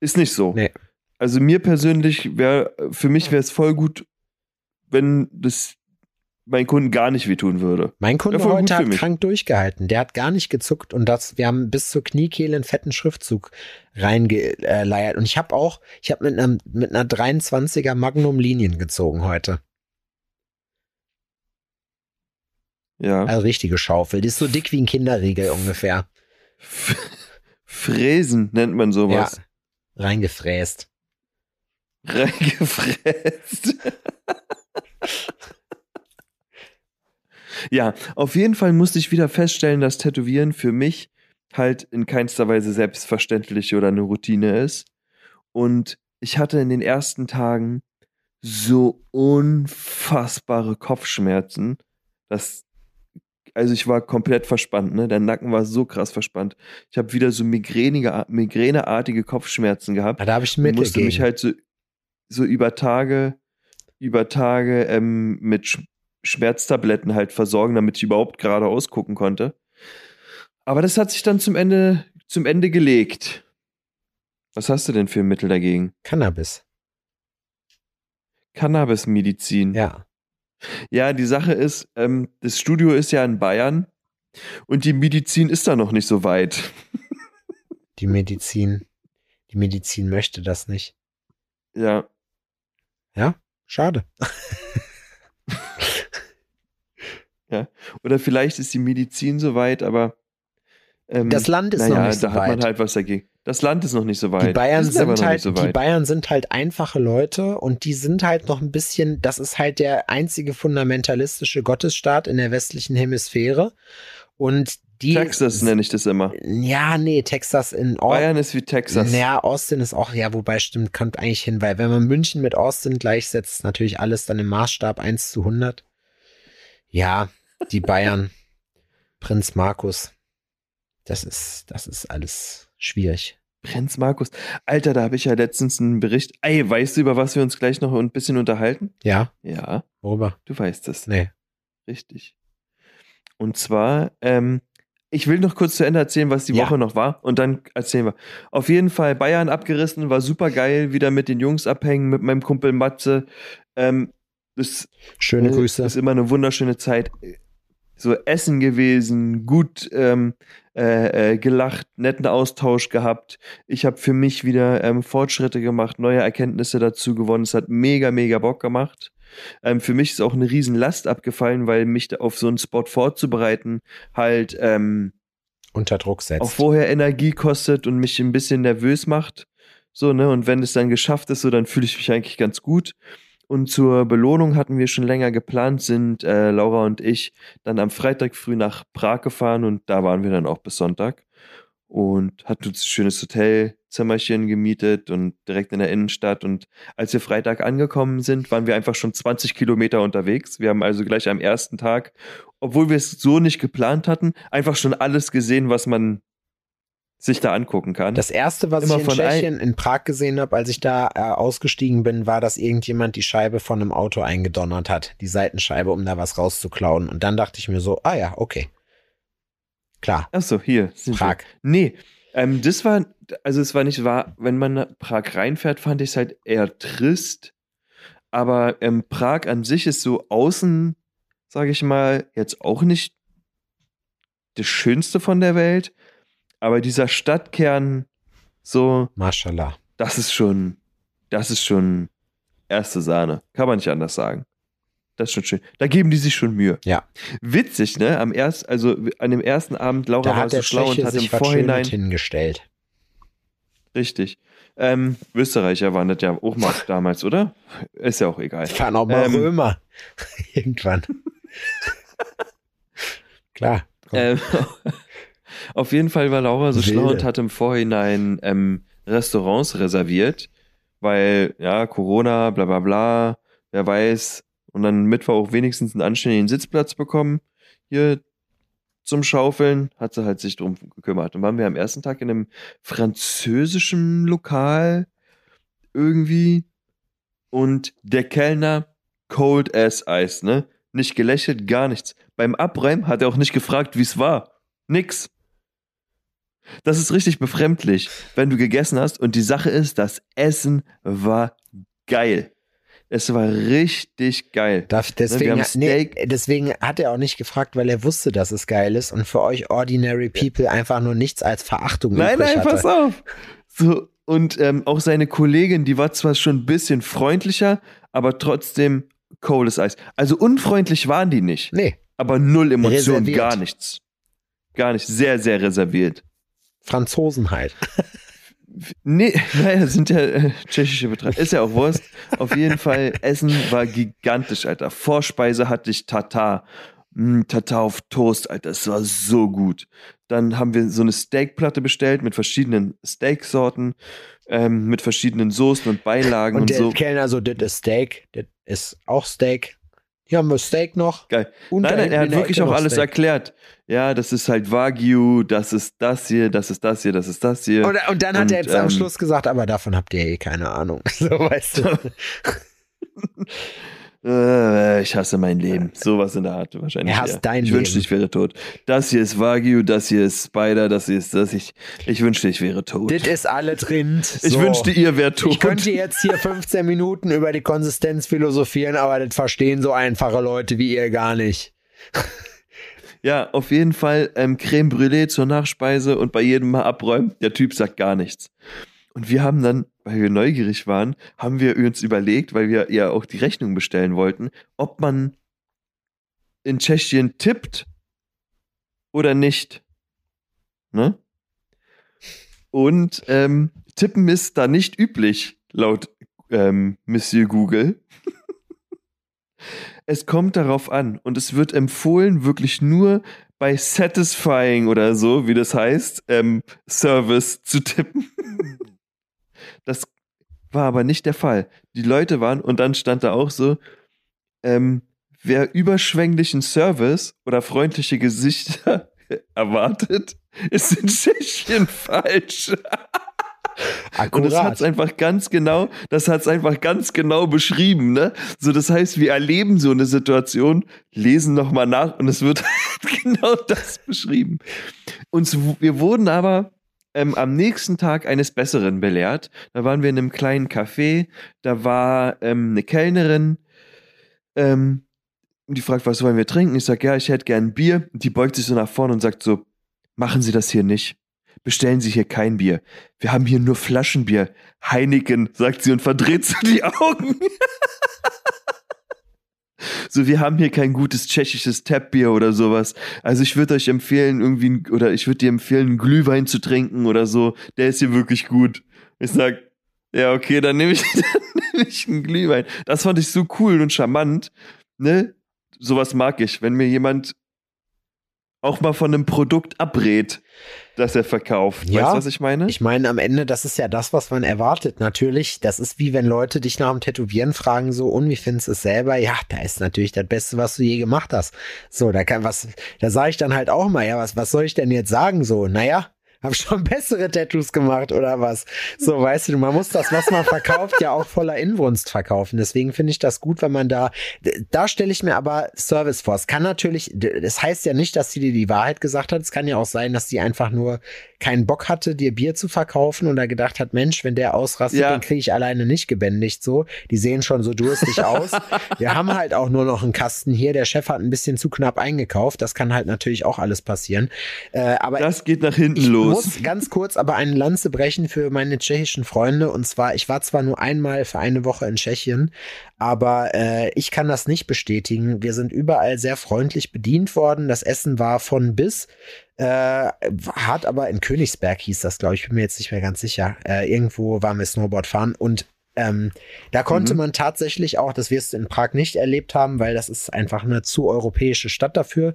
Ist nicht so. Nee. Also mir persönlich wäre, für mich wäre es voll gut, wenn das meinen Kunden gar nicht wehtun würde. mein Kunde heute hat krank durchgehalten. Der hat gar nicht gezuckt und das, wir haben bis zur Kniekehle einen fetten Schriftzug reingeleiert. Und ich habe auch, ich habe mit mit einer 23er Magnum Linien gezogen heute. Ja. Also richtige Schaufel. Die ist so dick wie ein Kinderriegel ungefähr. Fräsen nennt man sowas. Ja. Reingefräst. Reingefräst. ja, auf jeden Fall musste ich wieder feststellen, dass Tätowieren für mich halt in keinster Weise selbstverständlich oder eine Routine ist. Und ich hatte in den ersten Tagen so unfassbare Kopfschmerzen, dass also ich war komplett verspannt, ne? Der Nacken war so krass verspannt. Ich habe wieder so migränige, migräneartige Kopfschmerzen gehabt Ah, da habe ich Mittel musste gegen. mich halt so, so über Tage, über Tage ähm, mit Sch Schmerztabletten halt versorgen, damit ich überhaupt gerade ausgucken konnte. Aber das hat sich dann zum Ende, zum Ende gelegt. Was hast du denn für ein Mittel dagegen? Cannabis. Cannabismedizin. Ja. Ja, die Sache ist, ähm, das Studio ist ja in Bayern und die Medizin ist da noch nicht so weit. Die Medizin. Die Medizin möchte das nicht. Ja. Schade. Ja. Oder vielleicht ist die Medizin so weit, aber ähm, Das Land ist naja, noch nicht so da hat man weit. halt was dagegen. Das Land ist noch nicht so weit. Die Bayern, sind noch halt, so die weit. Bayern sind halt einfache Leute und die sind halt noch ein bisschen, das ist halt der einzige fundamentalistische Gottesstaat in der westlichen Hemisphäre. Und die. Texas nenne ich das immer. Ja, nee, Texas in Or Bayern ist wie Texas. Ja, Austin ist auch, ja, wobei stimmt, kommt eigentlich hin, weil wenn man München mit Austin gleichsetzt, ist natürlich alles dann im Maßstab 1 zu 100. Ja, die Bayern, Prinz Markus, das ist, das ist alles schwierig. Prinz Markus. Alter, da habe ich ja letztens einen Bericht. Ey, weißt du, über was wir uns gleich noch ein bisschen unterhalten? Ja, Ja, worüber? du weißt es. Nee. Richtig. Und zwar, ähm, ich will noch kurz zu Ende erzählen, was die Ja. Woche noch war und dann erzählen wir. Auf jeden Fall Bayern abgerissen, war super geil, wieder mit den Jungs abhängen, mit meinem Kumpel Matze. Ähm, das Schöne äh, Grüße. ist immer eine wunderschöne Zeit. So Essen gewesen, gut ähm, äh, äh, gelacht, netten Austausch gehabt. Ich habe für mich wieder ähm, Fortschritte gemacht, neue Erkenntnisse dazu gewonnen. Es hat mega, mega Bock gemacht. Ähm, für mich ist auch eine riesen Last abgefallen, weil mich da auf so einen Spot vorzubereiten halt ähm, Unter Druck setzt. auch vorher Energie kostet und mich ein bisschen nervös macht. So, ne? Und wenn es dann geschafft ist, so, dann fühle ich mich eigentlich ganz gut. Und zur Belohnung hatten wir schon länger geplant, sind äh, Laura und ich dann am Freitag früh nach Prag gefahren und da waren wir dann auch bis Sonntag und hatten uns ein schönes Hotelzimmerchen gemietet und direkt in der Innenstadt. Und als wir Freitag angekommen sind, waren wir einfach schon 20 Kilometer unterwegs. Wir haben also gleich am ersten Tag, obwohl wir es so nicht geplant hatten, einfach schon alles gesehen, was man sich da angucken kann. Das erste, was Immer ich in Tschechien in Prag gesehen habe, als ich da äh, ausgestiegen bin, war, dass irgendjemand die Scheibe von einem Auto eingedonnert hat, die Seitenscheibe, um da was rauszuklauen. Und dann dachte ich mir so, ah ja, okay. Klar, Ach so, hier. Sind Prag. Wir. Nee, ähm, das war, also es war nicht wahr, wenn man nach Prag reinfährt, fand ich es halt eher trist. Aber ähm, Prag an sich ist so außen, sage ich mal, jetzt auch nicht das Schönste von der Welt. Aber dieser Stadtkern, so, Mashallah. das ist schon, das ist schon erste Sahne. Kann man nicht anders sagen. Das ist schon schön. Da geben die sich schon Mühe. Ja. Witzig, ne? Am erst, also an dem ersten Abend, Laura Da war so schlau und hat im sich was Vorhinein. Hingestellt. Richtig. Ähm, Österreicher waren das ja auch mal damals, oder? Ist ja auch egal. Ich waren auch mal Ähm, Römer. Irgendwann. Klar. Ähm, auf jeden Fall war Laura so schlau Wilde. und hat im Vorhinein ähm, Restaurants reserviert, weil, ja, Corona, bla bla bla, wer weiß. Und dann Mittwoch auch wenigstens einen anständigen Sitzplatz bekommen. Hier zum Schaufeln, hat sie halt sich drum gekümmert. Und waren wir am ersten Tag in einem französischen Lokal irgendwie. Und der Kellner, cold as ice, ne? Nicht gelächelt, gar nichts. Beim Abräumen hat er auch nicht gefragt, wie es war. Nix. Das ist richtig befremdlich, wenn du gegessen hast. Und die Sache ist, das Essen war geil. Es war richtig geil. Darf, wir deswegen, nee, deswegen hat er auch nicht gefragt, weil er wusste, dass es geil ist und für euch Ordinary People einfach nur nichts als Verachtung Nein, nein, hatte. pass auf. So, und ähm, auch seine Kollegin, die war zwar schon ein bisschen freundlicher, aber trotzdem cold as Eis. Also unfreundlich waren die nicht, Nee, aber null Emotionen, gar nichts. Gar nicht, sehr, sehr reserviert. Franzosen halt. Nee, naja, sind ja äh, tschechische Betreiber. Ist ja auch Wurst. Auf jeden Fall, Essen war gigantisch, Alter. Vorspeise hatte ich Tatar. Mm, Tatar auf Toast, Alter. Es war so gut. Dann haben wir so eine Steakplatte bestellt mit verschiedenen Steaksorten, ähm, mit verschiedenen Soßen und Beilagen Und und, der so. Kellner so, das ist Steak, das ist auch Steak. Hier haben wir Steak noch. Geil. Und Nein, nein, er hat wirklich auch alles Steak. erklärt. Ja, das ist halt Wagyu, das ist das hier, das ist das hier, das ist das hier. Und, und dann hat Und, er jetzt am ähm, Schluss gesagt, aber davon habt ihr eh keine Ahnung. So, weißt du. Äh, ich hasse mein Leben. Sowas in der Art wahrscheinlich. Er hasst eher. dein ich wünschte, Leben. ich wäre tot. Das hier ist Wagyu, das hier ist Spider, das hier ist das. Ich, ich wünschte, ich wäre tot. das ist alles Rind. ich so. wünschte, ihr wärt tot. Ich könnte jetzt hier 15 Minuten über die Konsistenz philosophieren, aber das verstehen so einfache Leute wie ihr gar nicht. ja, auf jeden Fall ähm, Creme Brûlée zur Nachspeise und bei jedem Mal abräumen. Der Typ sagt gar nichts. Und wir haben dann, weil wir neugierig waren, haben wir uns überlegt, weil wir ja auch die Rechnung bestellen wollten, ob man in Tschechien tippt oder nicht. Ne? Und ähm, tippen ist da nicht üblich, laut ähm, Monsieur Google. es kommt darauf an und es wird empfohlen, wirklich nur bei Satisfying oder so, wie das heißt, ähm, Service zu tippen. das war aber nicht der Fall. Die Leute waren, und dann stand da auch so, ähm, wer überschwänglichen Service oder freundliche Gesichter erwartet, ist in Tschechien falsch. Und das hat es einfach ganz genau, das hat es einfach ganz genau beschrieben, ne? So, das heißt, wir erleben so eine Situation, lesen nochmal nach und es wird genau das beschrieben. Und wir wurden aber ähm, am nächsten Tag eines Besseren belehrt. Da waren wir in einem kleinen Café, da war ähm, eine Kellnerin, ähm, die fragt, was wollen wir trinken? Ich sag, ja, ich hätte gern Bier. Die beugt sich so nach vorne und sagt so, machen Sie das hier nicht. Bestellen Sie hier kein Bier. Wir haben hier nur Flaschenbier. Heineken, sagt sie und verdreht so die Augen. so, wir haben hier kein gutes tschechisches Tapbier oder sowas. Also ich würde euch empfehlen, irgendwie, oder ich würde dir empfehlen, einen Glühwein zu trinken oder so. Der ist hier wirklich gut. Ich sag, ja, okay, dann nehme ich, dann nehme ich einen Glühwein. Das fand ich so cool und charmant. Ne? sowas mag ich, wenn mir jemand auch mal von einem Produkt abrät, das er verkauft. Ja, weißt du, was ich meine? Ich meine, am Ende, das ist ja das, was man erwartet. Natürlich, das ist wie wenn Leute dich nach dem Tätowieren fragen, so, und wie findest du es selber? Ja, da ist natürlich das Beste, was du je gemacht hast. So, da kann was, da sage ich dann halt auch mal, ja, was, was soll ich denn jetzt sagen? So, naja, habe schon bessere Tattoos gemacht oder was. So, weißt du, man muss das, was man verkauft, ja auch voller Inbrunst verkaufen. Deswegen finde ich das gut, wenn man da, da stelle ich mir aber Service vor. Es kann natürlich, das heißt ja nicht, dass sie dir die Wahrheit gesagt hat. Es kann ja auch sein, dass sie einfach nur keinen Bock hatte, dir Bier zu verkaufen und er gedacht hat, Mensch, wenn der ausrastet, ja. den kriege ich alleine nicht gebändigt so. Die sehen schon so durstig aus. Wir haben halt auch nur noch einen Kasten hier. Der Chef hat ein bisschen zu knapp eingekauft. Das kann halt natürlich auch alles passieren. Äh, aber das geht nach hinten los muss ganz kurz aber eine Lanze brechen für meine tschechischen Freunde. Und zwar, ich war zwar nur einmal für eine Woche in Tschechien, aber äh, ich kann das nicht bestätigen. Wir sind überall sehr freundlich bedient worden. Das Essen war von bis. Äh, hat aber in Königsberg hieß das, glaube ich, bin mir jetzt nicht mehr ganz sicher. Äh, irgendwo waren wir Snowboard fahren und ähm, da konnte mhm. man tatsächlich auch, das wirst du in Prag nicht erlebt haben, weil das ist einfach eine zu europäische Stadt dafür,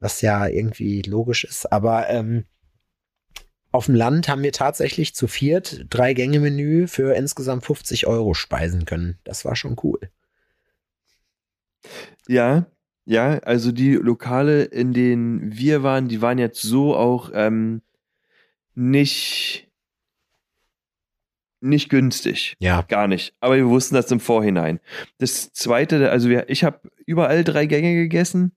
was ja irgendwie logisch ist. Aber ähm, auf dem Land haben wir tatsächlich zu viert drei Gänge Menü für insgesamt 50 Euro speisen können. Das war schon cool. Ja, ja, also die Lokale, in denen wir waren, die waren jetzt so auch ähm, nicht nicht günstig. Ja. Gar nicht. Aber wir wussten das im Vorhinein. Das zweite, also wir, ich habe überall drei Gänge gegessen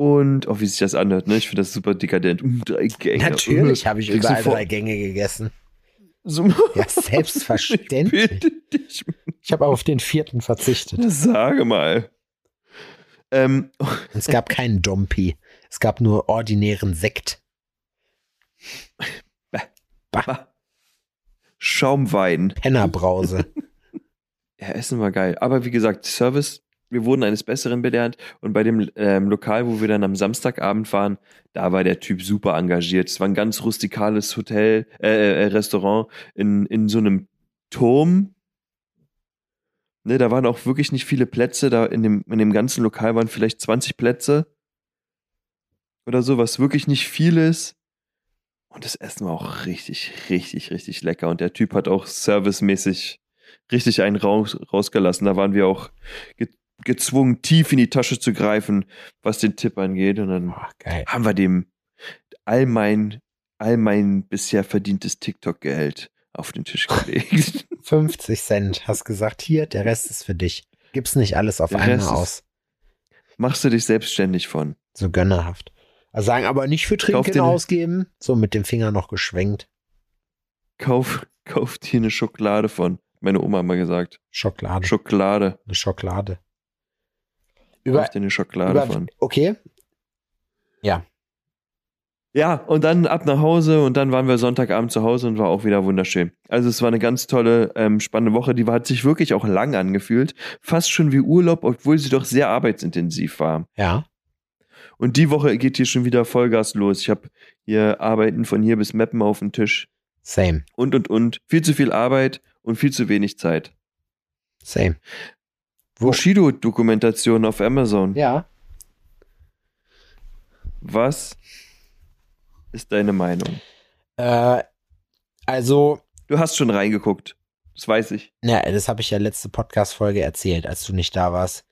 und, oh, wie sich das anhört, ne? Ich finde das super dekadent. Uh, drei Gänge. Natürlich habe ich überall drei Gänge gegessen. So. Ja, selbstverständlich. Ich, ich habe auf den vierten verzichtet. Sage mal. Ähm. Es gab keinen Dompi. Es gab nur ordinären Sekt. Bah. Bah. Schaumwein. Pennerbrause. ja, Essen war geil. Aber wie gesagt, Service wir wurden eines Besseren belehrt und bei dem ähm, Lokal, wo wir dann am Samstagabend waren, da war der Typ super engagiert. Es war ein ganz rustikales Hotel, äh, äh, Restaurant in, in so einem Turm. Ne, da waren auch wirklich nicht viele Plätze. Da in dem, in dem ganzen Lokal waren vielleicht 20 Plätze oder so, was wirklich nicht viel ist. Und das Essen war auch richtig, richtig, richtig lecker. Und der Typ hat auch servicemäßig richtig einen raus, rausgelassen. Da waren wir auch gezwungen, tief in die Tasche zu greifen, was den Tipp angeht. Und dann oh, haben wir dem all mein, all mein bisher verdientes TikTok-Geld auf den Tisch gelegt. 50 Cent, hast gesagt, hier, der Rest ist für dich. Gib's nicht alles auf der einmal aus. Machst du dich selbstständig von. So gönnerhaft. Also sagen aber nicht für Trinken ausgeben, so mit dem Finger noch geschwenkt. Kauf, kauf dir eine Schokolade von. Meine Oma hat mal gesagt. Schokolade. Schokolade. Eine Schokolade. Über, dir eine Schokolade über, von. Okay. Ja. Ja, und dann ab nach Hause und dann waren wir Sonntagabend zu Hause und war auch wieder wunderschön. Also es war eine ganz tolle, ähm, spannende Woche. Die war, hat sich wirklich auch lang angefühlt. Fast schon wie Urlaub, obwohl sie doch sehr arbeitsintensiv war. Ja. Und die Woche geht hier schon wieder Vollgas los. Ich habe hier Arbeiten von hier bis Mappen auf dem Tisch. Same, Und, und, und. Viel zu viel Arbeit und viel zu wenig Zeit. same. Bushido-Dokumentation auf Amazon. Ja. Was ist deine Meinung? Äh, also, Du hast schon reingeguckt. Das weiß ich. Ja, das habe ich ja letzte Podcast-Folge erzählt, als du nicht da warst.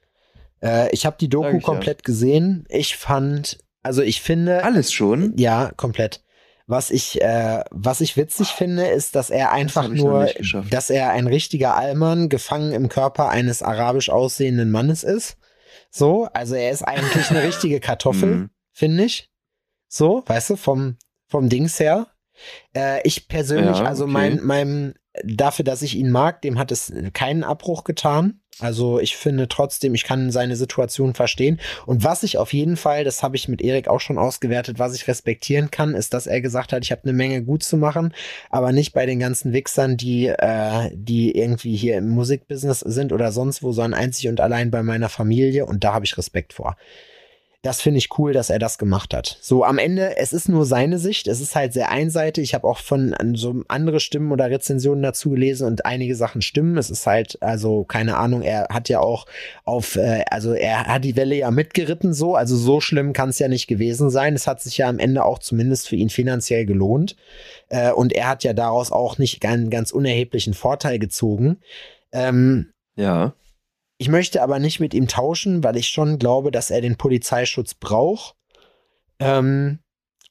Äh, ich habe die Doku ich ja. komplett gesehen. Ich fand, also ich finde, Alles schon? ja, komplett. Was ich, äh, was ich witzig finde, ist, dass er einfach noch nur, dass er ein richtiger Allmann gefangen im Körper eines arabisch aussehenden Mannes ist. So, also er ist eigentlich eine richtige Kartoffel, Mhm. finde ich. So, weißt du, vom, vom Dings her. Äh, ich persönlich, Ja, also okay. mein, meinem, dafür, dass ich ihn mag, dem hat es keinen Abbruch getan. Also ich finde trotzdem, ich kann seine Situation verstehen. Und was ich auf jeden Fall, das habe ich mit Erik auch schon ausgewertet, was ich respektieren kann, ist, dass er gesagt hat, ich habe eine Menge gut zu machen, aber nicht bei den ganzen Wichsern, die, äh, die irgendwie hier im Musikbusiness sind oder sonst wo, sondern einzig und allein bei meiner Familie. Und da habe ich Respekt vor. Das finde ich cool, dass er das gemacht hat. So am Ende, es ist nur seine Sicht, es ist halt sehr einseitig. Ich habe auch von so andere Stimmen oder Rezensionen dazu gelesen und einige Sachen stimmen. Es ist halt, also keine Ahnung, er hat ja auch auf, äh, also er hat die Welle ja mitgeritten so, also so schlimm kann es ja nicht gewesen sein. Es hat sich ja am Ende auch zumindest für ihn finanziell gelohnt. Äh, und er hat ja daraus auch nicht einen ganz unerheblichen Vorteil gezogen. Ähm, Ja. Ich möchte aber nicht mit ihm tauschen, weil ich schon glaube, dass er den Polizeischutz braucht. Ähm,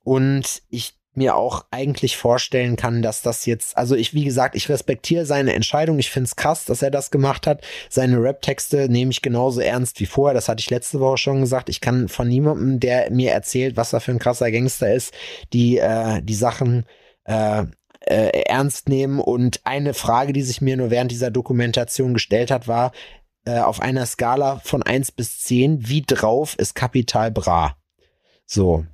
und ich mir auch eigentlich vorstellen kann, dass das jetzt, also ich, wie gesagt, ich respektiere seine Entscheidung. Ich finde es krass, dass er das gemacht hat. Seine Rap-Texte nehme ich genauso ernst wie vorher. Das hatte ich letzte Woche schon gesagt. Ich kann von niemandem, der mir erzählt, was er für ein krasser Gangster ist, die, äh, die Sachen äh, äh, ernst nehmen. Und eine Frage, die sich mir nur während dieser Dokumentation gestellt hat, war, äh, auf einer Skala von 1 bis 10, wie drauf ist Kapital Bra? So.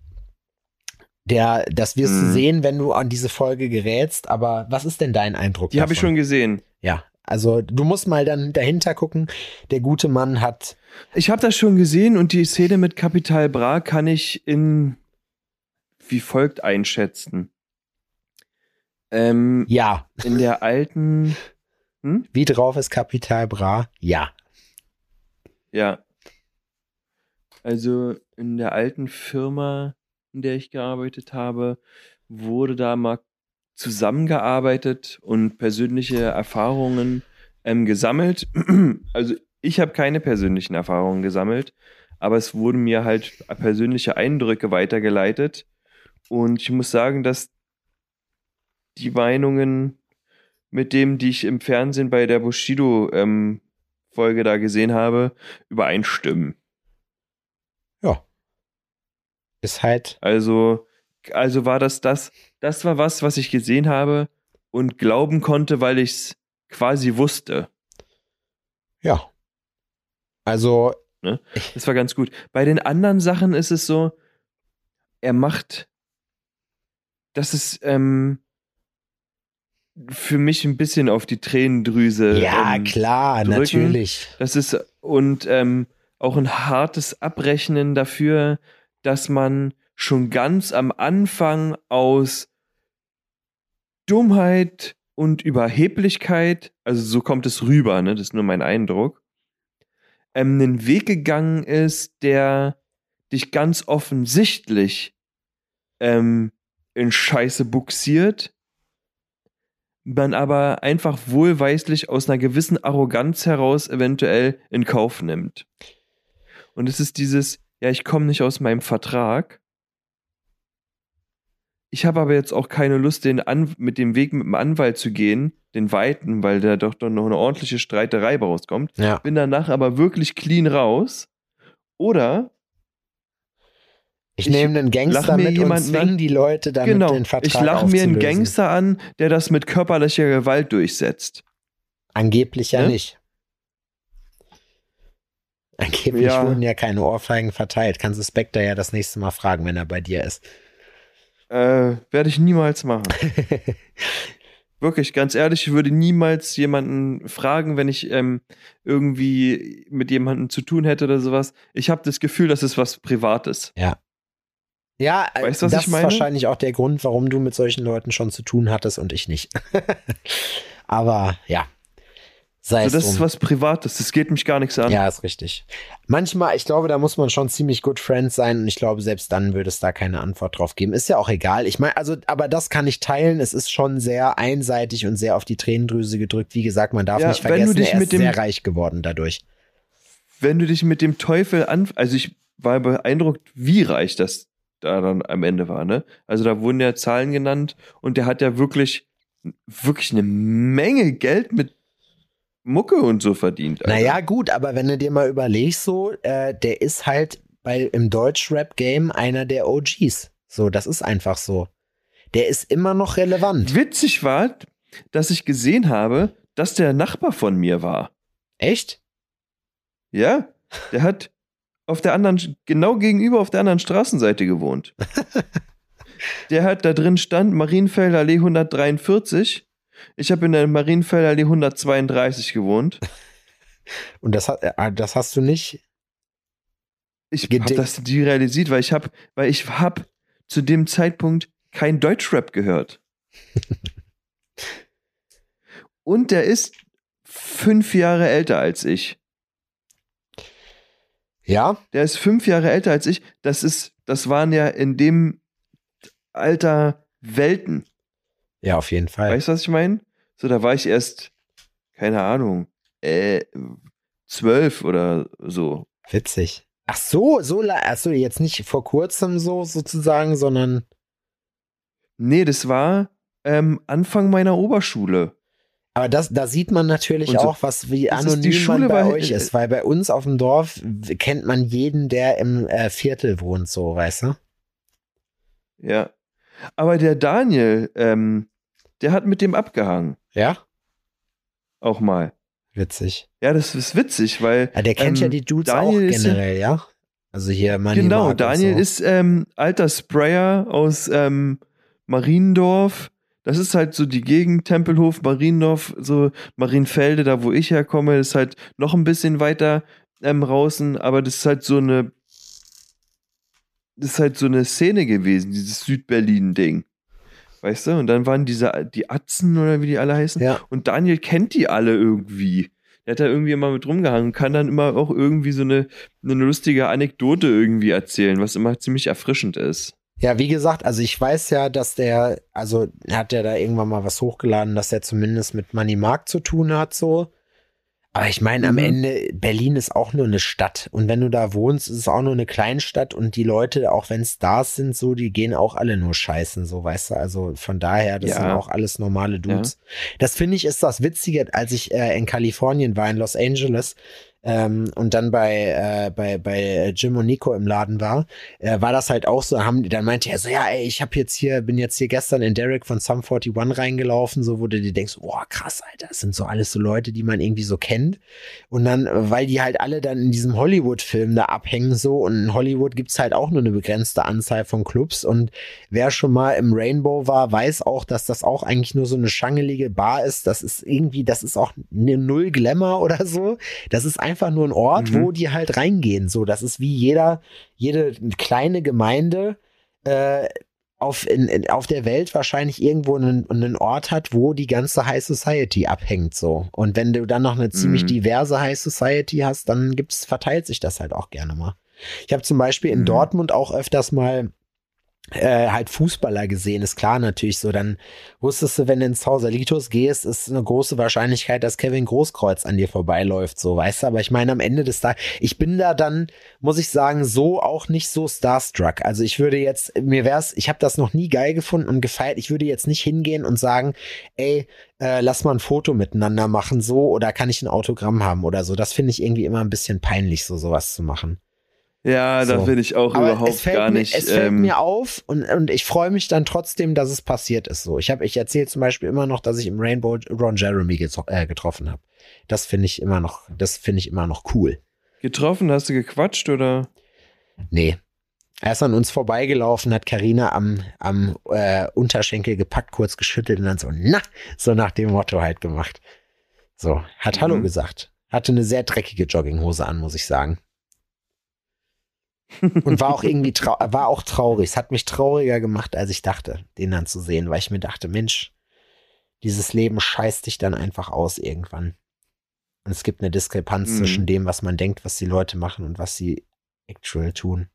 Der, das wirst du Mhm. sehen, wenn du an diese Folge gerätst, aber was ist denn dein Eindruck? Die habe ich schon gesehen. Ja, also du musst mal dann dahinter gucken. Der gute Mann hat, Ich habe das schon gesehen und die Szene mit Kapital Bra kann ich in wie folgt einschätzen. Ähm, ja, in der alten, hm? wie drauf ist Kapital Bra? Ja. Ja. Also in der alten Firma, in der ich gearbeitet habe, wurde da mal zusammengearbeitet und persönliche Erfahrungen ähm, gesammelt. Also ich habe keine persönlichen Erfahrungen gesammelt, aber es wurden mir halt persönliche Eindrücke weitergeleitet. Und ich muss sagen, dass die Meinungen mit dem, die ich im Fernsehen bei der Bushido ähm, Folge da gesehen habe, übereinstimmen. Ja. Ist halt, Also, also war das das, das war was, was ich gesehen habe und glauben konnte, weil ich es quasi wusste. ja. Also, Das war ganz gut. Bei den anderen Sachen ist es so, er macht, das ist ähm, für mich ein bisschen auf die Tränendrüse. ja, ähm, klar, drücken. natürlich. Das ist und ähm, auch ein hartes Abrechnen dafür, dass man schon ganz am Anfang aus Dummheit und Überheblichkeit, also so kommt es rüber, ne, das ist nur mein Eindruck, ähm, einen Weg gegangen ist, der dich ganz offensichtlich ähm, in Scheiße buxiert, man aber einfach wohlweislich aus einer gewissen Arroganz heraus eventuell in Kauf nimmt. Und es ist dieses, ja, ich komme nicht aus meinem Vertrag. Ich habe aber jetzt auch keine Lust, den An mit dem Weg mit dem Anwalt zu gehen, den weiten, weil da doch, noch eine ordentliche Streiterei rauskommt. Ja. Bin danach aber wirklich clean raus. Oder Ich, Ich nehme einen Gangster mit und jemanden zwing an. die Leute damit genau, den Vertrag ich lache mir einen. Gangster an, der das mit körperlicher Gewalt durchsetzt. Angeblich ja Ne? nicht. Angeblich Ja. wurden ja keine Ohrfeigen verteilt. Kannst du Spectre ja das nächste Mal fragen, wenn er bei dir ist. Äh, werde ich niemals machen. Wirklich, ganz ehrlich, ich würde niemals jemanden fragen, wenn ich ähm, irgendwie mit jemandem zu tun hätte oder sowas. Ich habe das Gefühl, das ist was Privates. Ja, äh, Weißt das ist wahrscheinlich auch der Grund, warum du mit solchen Leuten schon zu tun hattest und ich nicht. Aber ja, sei Also es das ist drum. was Privates, das geht mich gar nichts an. Ja, ist richtig. Manchmal, ich glaube, da muss man schon ziemlich good friends sein und ich glaube, selbst dann würde es da keine Antwort drauf geben. Ist ja auch egal. Ich meine, also, aber das kann ich teilen. Es ist schon sehr einseitig und sehr auf die Tränendrüse gedrückt. Wie gesagt, man darf Ja, nicht wenn du vergessen, dich er mit ist dem- sehr reich geworden dadurch. Wenn du dich mit dem Teufel an, also ich war beeindruckt, wie reich das da dann am Ende war, ne? Also da wurden ja Zahlen genannt und der hat ja wirklich, wirklich eine Menge Geld mit Mucke und so verdient. Alter. Naja, gut, aber wenn du dir mal überlegst, so, äh, der ist halt bei, im Deutsch-Rap-Game einer der OGs. So, das ist einfach so. Der ist immer noch relevant. Witzig war, dass ich gesehen habe, dass der Nachbar von mir war. Echt? Ja, der hat auf der anderen, genau gegenüber auf der anderen Straßenseite gewohnt. der hat da drin stand Marienfelder Allee 143. Ich habe in der Marienfelder Allee 132 gewohnt. Und das, äh, das hast du nicht? Ich habe das realisiert, weil ich habe, weil ich habe zu dem Zeitpunkt kein Deutschrap gehört. Und der ist fünf Jahre älter als ich. Ja? Der ist fünf Jahre älter als ich. Das ist, das waren ja in dem Alter Welten. Ja, auf jeden Fall. Weißt du, was ich meine? So, da war ich erst, keine Ahnung, äh, zwölf oder so. Witzig. Ach so, so, ach so, jetzt nicht vor kurzem so sozusagen, sondern Nee, das war ähm, Anfang meiner Oberschule. Aber das, da sieht man natürlich so- auch, was wie anonym die Schule man bei war- euch ist, weil bei uns auf dem Dorf kennt man jeden, der im äh, Viertel wohnt, so, weißt du? Ja. Aber der Daniel, ähm, der hat mit dem abgehangen. Ja? Auch mal. Witzig. Ja, das ist witzig, weil. Ja, der kennt ähm, ja die Dudes Daniel auch ist ja- generell, ja? Also hier Money Genau, Mark Daniel so. ist ähm, alter Sprayer aus ähm, Mariendorf. Das ist halt so die Gegend, Tempelhof, Mariendorf, so Marienfelde, da wo ich herkomme, ist halt noch ein bisschen weiter ähm, draußen, aber das ist halt so eine, das ist halt so eine Szene gewesen, dieses Südberlin-Ding. Weißt du? Und dann waren diese, die Atzen oder wie die alle heißen. Ja. Und Daniel kennt die alle irgendwie. Der hat da irgendwie immer mit rumgehangen und kann dann immer auch irgendwie so eine, eine lustige Anekdote irgendwie erzählen, was immer ziemlich erfrischend ist. Ja, wie gesagt, also ich weiß ja, dass der, also hat der da irgendwann mal was hochgeladen, dass er zumindest mit Money Mark zu tun hat, so. Aber ich meine, am Mhm. Ende, Berlin ist auch nur eine Stadt. Und wenn du da wohnst, ist es auch nur eine Kleinstadt und die Leute, auch wenn Stars sind, so, die gehen auch alle nur scheißen, so, weißt du? Also von daher, das Ja. sind auch alles normale Dudes. Das finde ich ist das Witzige, als ich äh, in Kalifornien war, in Los Angeles, ähm, und dann bei, äh, bei, bei Jim und Nico im Laden war, äh, war das halt auch so, haben, dann meinte er so, ja, ey, ich habe jetzt hier, bin jetzt hier gestern in Derek von Sum 41 reingelaufen, so wo du dir denkst, boah, krass, Alter, das sind so alles so Leute, die man irgendwie so kennt. Und dann, weil die halt alle dann in diesem Hollywood-Film da abhängen so und in Hollywood gibt's halt auch nur eine begrenzte Anzahl von Clubs und wer schon mal im Rainbow war, weiß auch, dass das auch eigentlich nur so eine schangelige Bar ist. Das ist irgendwie, das ist auch ne null Glamour oder so. Das ist einfach nur ein Ort, Mhm. wo die halt reingehen. So, das ist wie jeder, jede kleine Gemeinde äh, auf, in, in, auf der Welt wahrscheinlich irgendwo einen, einen Ort hat, wo die ganze High Society abhängt. So. Und wenn du dann noch eine ziemlich Mhm. diverse High Society hast, dann gibt's, verteilt sich das halt auch gerne mal. Ich habe zum Beispiel in Mhm. Dortmund auch öfters mal äh, halt Fußballer gesehen, ist klar natürlich so. Dann wusstest du, wenn du ins Sausalitos gehst, ist eine große Wahrscheinlichkeit, dass Kevin Großkreuz an dir vorbeiläuft, so, weißt du. Aber ich meine, am Ende des Tages, ich bin da dann, muss ich sagen, so auch nicht so starstruck. Also ich würde jetzt, mir wär's, ich habe das noch nie geil gefunden und gefeiert. Ich würde jetzt nicht hingehen und sagen, ey, äh, lass mal ein Foto miteinander machen, so, oder kann ich ein Autogramm haben oder so. Das finde ich irgendwie immer ein bisschen peinlich, so sowas zu machen. Ja, da So. will ich auch Aber überhaupt es fällt gar mir, nicht. Es fällt ähm, mir auf und, und ich freue mich dann trotzdem, dass es passiert ist. So, ich habe, ich erzähle zum Beispiel immer noch, dass ich im Rainbow Ron Jeremy getro äh, getroffen habe. Das finde ich immer noch, das finde ich immer noch cool. getroffen, hast du gequatscht oder? Nee, Er ist an uns vorbeigelaufen, hat Karina am, am äh, Unterschenkel gepackt, kurz geschüttelt und dann so, na, so nach dem Motto halt gemacht. So, hat Hallo Mhm. gesagt. Hatte eine sehr dreckige Jogginghose an, muss ich sagen. Und war auch irgendwie war auch traurig. Es hat mich trauriger gemacht, als ich dachte, den dann zu sehen, weil ich mir dachte, Mensch, dieses Leben scheißt dich dann einfach aus irgendwann. Und es gibt eine Diskrepanz Mhm. zwischen dem, was man denkt, was die Leute machen und was sie actual tun.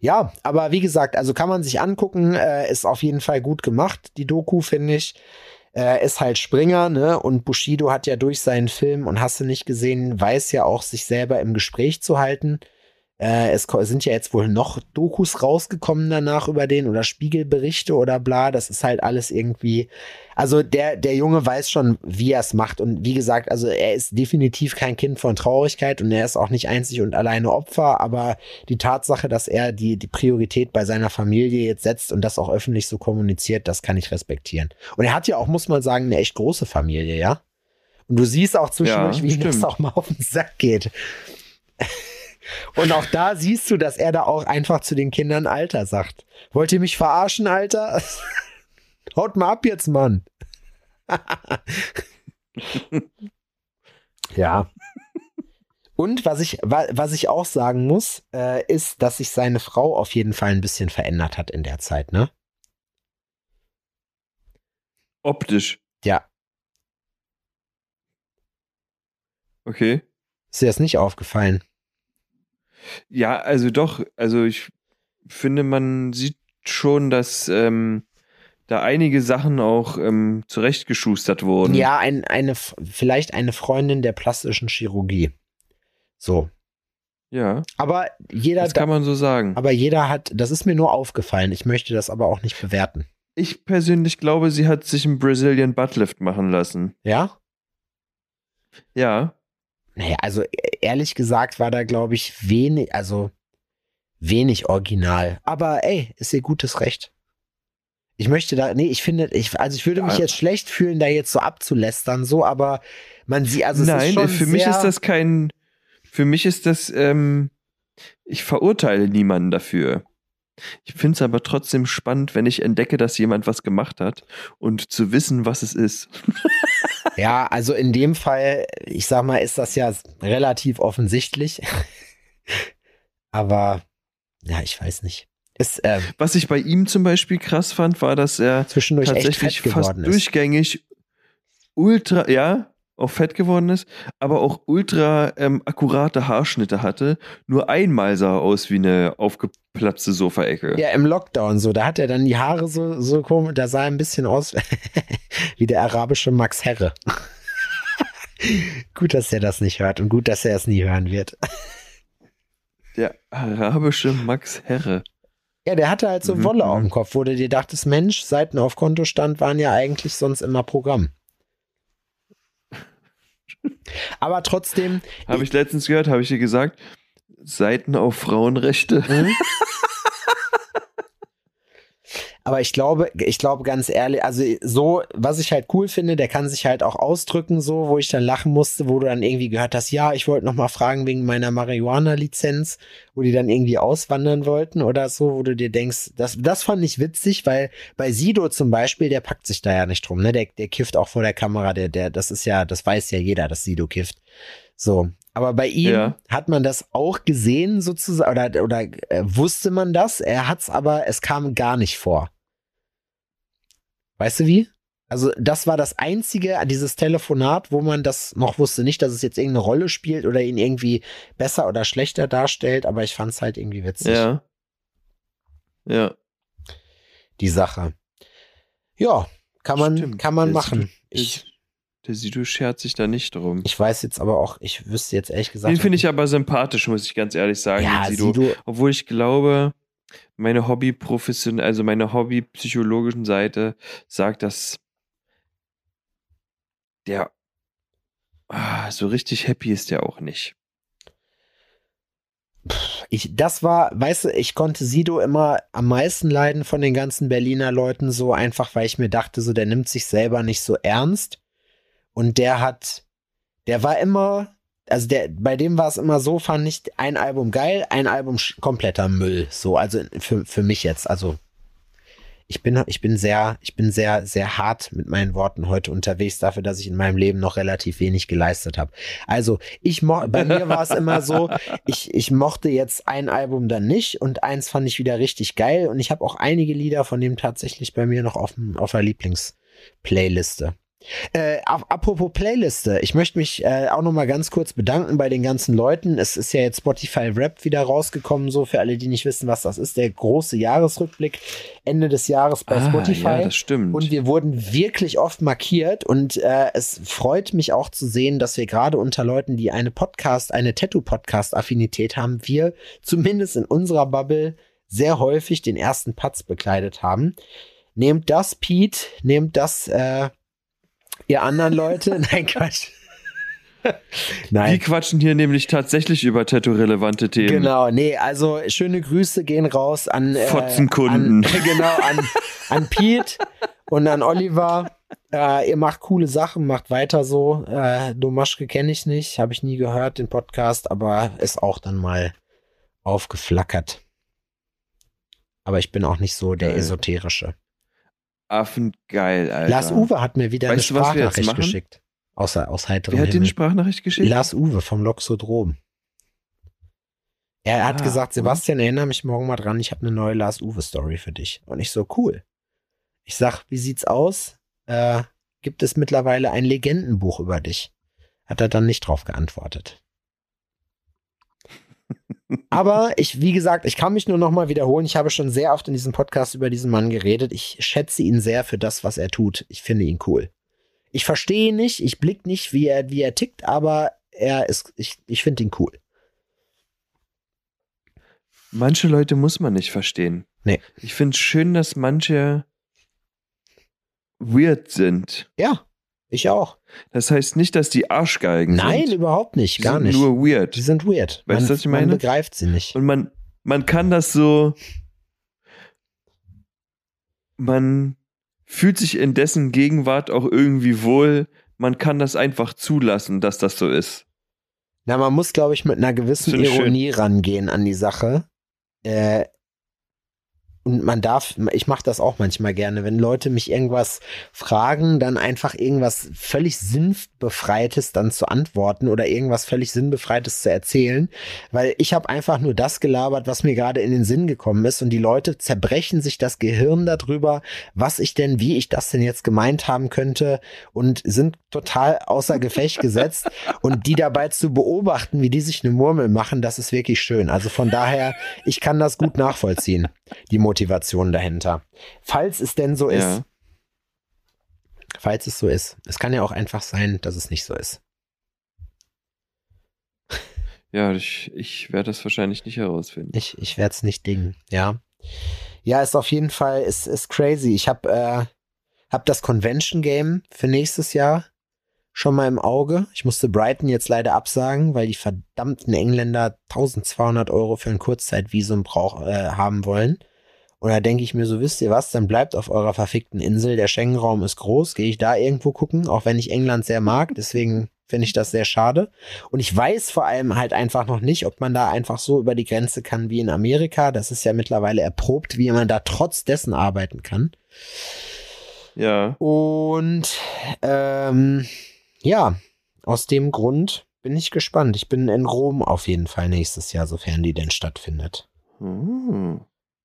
Ja, aber wie gesagt, also kann man sich angucken, äh, ist auf jeden Fall gut gemacht, die Doku, finde ich. Äh, ist halt Springer, ne? Und Bushido hat ja durch seinen Film und hast du nicht gesehen, weiß ja auch, sich selber im Gespräch zu halten. Äh, es sind ja jetzt wohl noch Dokus rausgekommen danach über den oder Spiegelberichte oder bla. Das ist halt alles irgendwie. Also der, der Junge weiß schon, wie er es macht. Und wie gesagt, also er ist definitiv kein Kind von Traurigkeit und er ist auch nicht einzig und alleine Opfer. Aber die Tatsache, dass er die, die Priorität bei seiner Familie jetzt setzt und das auch öffentlich so kommuniziert, das kann ich respektieren. Und er hat ja auch, muss man sagen, eine echt große Familie, ja? Und du siehst auch zwischendurch, Ja, wie ihm das auch mal auf den Sack geht. Und auch da siehst du, dass er da auch einfach zu den Kindern Alter sagt. Wollt ihr mich verarschen, Alter? Haut mal ab jetzt, Mann. ja. Und was ich, wa- was ich auch sagen muss, äh, ist, dass sich seine Frau auf jeden Fall ein bisschen verändert hat in der Zeit, ne? Optisch. Ja. Okay. Ist dir das nicht aufgefallen? Ja, also doch, also ich finde, man sieht schon, dass ähm, da einige Sachen auch ähm, zurechtgeschustert wurden. Ja, ein, eine, vielleicht eine Freundin der plastischen Chirurgie. So. Ja, Aber jeder, das kann man so sagen. aber jeder hat, das ist mir nur aufgefallen. Ich möchte das aber auch nicht bewerten. Ich persönlich glaube, sie hat sich einen Brazilian Buttlift machen lassen. Ja? Ja, Naja, also e- ehrlich gesagt war da, glaube ich, wenig, also wenig original. Aber ey, ist ihr gutes Recht. Ich möchte da, nee, ich finde, ich, also ich würde mich Ja. jetzt schlecht fühlen, da jetzt so abzulästern, so, aber man sieht, also es ist nein, schon für mich ist das kein, für mich ist das, ähm, ich verurteile niemanden dafür. Ich finde es aber trotzdem spannend, wenn ich entdecke, dass jemand was gemacht hat und zu wissen, was es ist. Ja, also in dem Fall, ich sag mal, ist das ja relativ offensichtlich. aber, ja, ich weiß nicht. Ist äh, Was ich bei ihm zum Beispiel krass fand, war, dass er zwischendurch tatsächlich fast ist. durchgängig ultra, ja, auch fett geworden ist, aber auch ultra ähm, akkurate Haarschnitte hatte. Nur einmal sah er aus wie eine aufgeplatzte Sofaecke. Ja, im Lockdown so. Da hat er dann die Haare so, so komisch, da sah er ein bisschen aus wie der arabische Max Herre. gut, dass er das nicht hört und gut, dass er es nie hören wird. Der arabische Max Herre. Ja, der hatte halt so Mhm, Wolle mhm. auf dem Kopf, wo du dir dachtest, Mensch, Seiten auf Kontostand waren ja eigentlich sonst immer Programm. Aber trotzdem, Habe ich letztens gehört, habe ich dir gesagt, Seiten auf Frauenrechte. Aber ich glaube, ich glaube ganz ehrlich, also so, was ich halt cool finde, der kann sich halt auch ausdrücken, so, wo ich dann lachen musste, wo du dann irgendwie gehört hast, ja, ich wollte noch mal fragen wegen meiner Marihuana-Lizenz, wo die dann irgendwie auswandern wollten oder so, wo du dir denkst, das, das fand ich witzig, weil bei Sido zum Beispiel, der packt sich da ja nicht drum, ne, der, der kifft auch vor der Kamera, der, der, das ist ja, das weiß ja jeder, dass Sido kifft. So. Aber bei ihm Ja. hat man das auch gesehen sozusagen, oder, oder äh, wusste man das? Er hat's aber, es kam gar nicht vor. Weißt du wie? Also das war das einzige, dieses Telefonat, wo man das noch wusste. Nicht, dass es jetzt irgendeine Rolle spielt oder ihn irgendwie besser oder schlechter darstellt, aber ich fand's halt irgendwie witzig, Ja. Ja. die Sache. Ja, kann man, Stimmt. kann man Der machen. Sido- Ich, Der Sido schert sich da nicht drum. ich weiß jetzt aber auch, ich wüsste jetzt ehrlich gesagt. Den finde ich aber sympathisch, muss ich ganz ehrlich sagen, ja, Sido. Sido, Obwohl ich glaube, meine Hobby-Profession, also meine Hobby-psychologischen Seite sagt, dass der ah, so richtig happy ist der auch nicht. ich, das war, weißt du, ich konnte Sido immer am meisten leiden von den ganzen Berliner Leuten, so einfach, weil ich mir dachte, so, der nimmt sich selber nicht so ernst. Und der hat, der war immer, also der, bei dem war es immer so, fand ich ein Album geil, ein Album kompletter Müll. So, also für, für mich jetzt. Also ich bin, ich bin sehr, ich bin sehr, sehr hart mit meinen Worten heute unterwegs dafür, dass ich in meinem Leben noch relativ wenig geleistet habe. Also ich mo bei mir war es immer so, ich, ich mochte jetzt ein Album dann nicht und eins fand ich wieder richtig geil und ich habe auch einige Lieder von dem tatsächlich bei mir noch auf, auf der Lieblingsplayliste. Äh, ap- apropos Playliste, ich möchte mich äh, auch noch mal ganz kurz bedanken bei den ganzen Leuten. Es ist ja jetzt Spotify Rap wieder rausgekommen, so für alle, die nicht wissen, was das ist. Der große Jahresrückblick Ende des Jahres bei Ah, Spotify. ja, das stimmt. Und wir wurden wirklich oft markiert und äh, es freut mich auch zu sehen, dass wir gerade unter Leuten, die eine Podcast, eine Tattoo-Podcast-Affinität haben, wir zumindest in unserer Bubble sehr häufig den ersten Patz bekleidet haben. Nehmt das, Pete, nehmt das, äh, ihr anderen Leute. Nein, Quatsch. Wir Nein. quatschen hier nämlich tatsächlich über Tattoo-relevante Themen. Genau, nee, also schöne Grüße gehen raus an äh, Fotzenkunden. An, genau, an, an Pete und an Oliver. Äh, ihr macht coole Sachen, macht weiter so. Äh, Domaschke kenne ich nicht, habe ich nie gehört, den Podcast, aber ist auch dann mal aufgeflackert. Aber ich bin auch nicht so der Geil. Affengeil, Alter. Lars Uwe hat mir wieder Weißt eine Sprachnachricht geschickt. Außer aus heiterem Wer hat dir eine. Sprachnachricht geschickt? Lars Uwe vom Loxodrom. Er hat Ah, gesagt? Sebastian, erinnere mich morgen mal dran, ich habe eine neue Lars Uwe Story für dich. Und ich so, cool. Ich sag, wie sieht's aus? Äh, gibt es mittlerweile ein Legendenbuch über dich? Hat er dann nicht drauf geantwortet. Aber ich, wie gesagt, ich kann mich nur noch mal wiederholen. Ich habe schon sehr oft in diesem Podcast über diesen Mann geredet. Ich schätze ihn sehr für das, was er tut. Ich finde ihn cool. Ich verstehe ihn nicht, ich blick nicht, wie er, wie er tickt, aber er ist, ich, ich finde ihn cool. Manche Leute muss man nicht verstehen. Nee. Ich finde es schön, dass manche weird sind. Ja, ich auch. Das heißt nicht, dass die Arschgeigen Nein, sind. überhaupt nicht, Die gar sind nicht. nur weird. Die sind weird. Weißt man, du, was ich Man meine? begreift sie nicht. Und man, man kann das so, man fühlt sich in dessen Gegenwart auch irgendwie wohl. Man kann das einfach zulassen, dass das so ist. Na, man muss, glaube ich, mit einer gewissen ich schön. Ironie rangehen an die Sache. Äh, und man darf, ich mache das auch manchmal gerne, wenn Leute mich irgendwas fragen, dann einfach irgendwas völlig sinnbefreites dann zu antworten oder irgendwas völlig sinnbefreites zu erzählen, weil ich habe einfach nur das gelabert, was mir gerade in den Sinn gekommen ist. Und die Leute zerbrechen sich das Gehirn darüber, was ich denn, wie ich das denn jetzt gemeint haben könnte und sind total außer Gefecht gesetzt. Und die dabei zu beobachten, wie die sich eine Murmel machen, das ist wirklich schön. Also von daher, ich kann das gut nachvollziehen, die Motivation dahinter. Falls es denn so ist. Ja. Falls es so ist. Es kann ja auch einfach sein, dass es nicht so ist. Ja, ich, ich werde das wahrscheinlich nicht herausfinden. Ich, ich werde es nicht dingen, ja. Ja, ist auf jeden Fall, ist, ist crazy. Ich habe äh, hab das Convention Game für nächstes Jahr schon mal im Auge. Ich musste Brighton jetzt leider absagen, weil die verdammten Engländer 1200 Euro für ein Kurzzeitvisum brauch, äh, haben wollen. Und da denke ich mir so, wisst ihr was, dann bleibt auf eurer verfickten Insel. Der Schengen-Raum ist groß. Gehe ich da irgendwo gucken, auch wenn ich England sehr mag. Deswegen finde ich das sehr schade. Und ich weiß vor allem halt einfach noch nicht, ob man da einfach so über die Grenze kann wie in Amerika. Das ist ja mittlerweile erprobt, wie man da trotz dessen arbeiten kann. Ja. Und ähm, ja, aus dem Grund bin ich gespannt. Ich bin in Rom auf jeden Fall nächstes Jahr, sofern die denn stattfindet. Hm.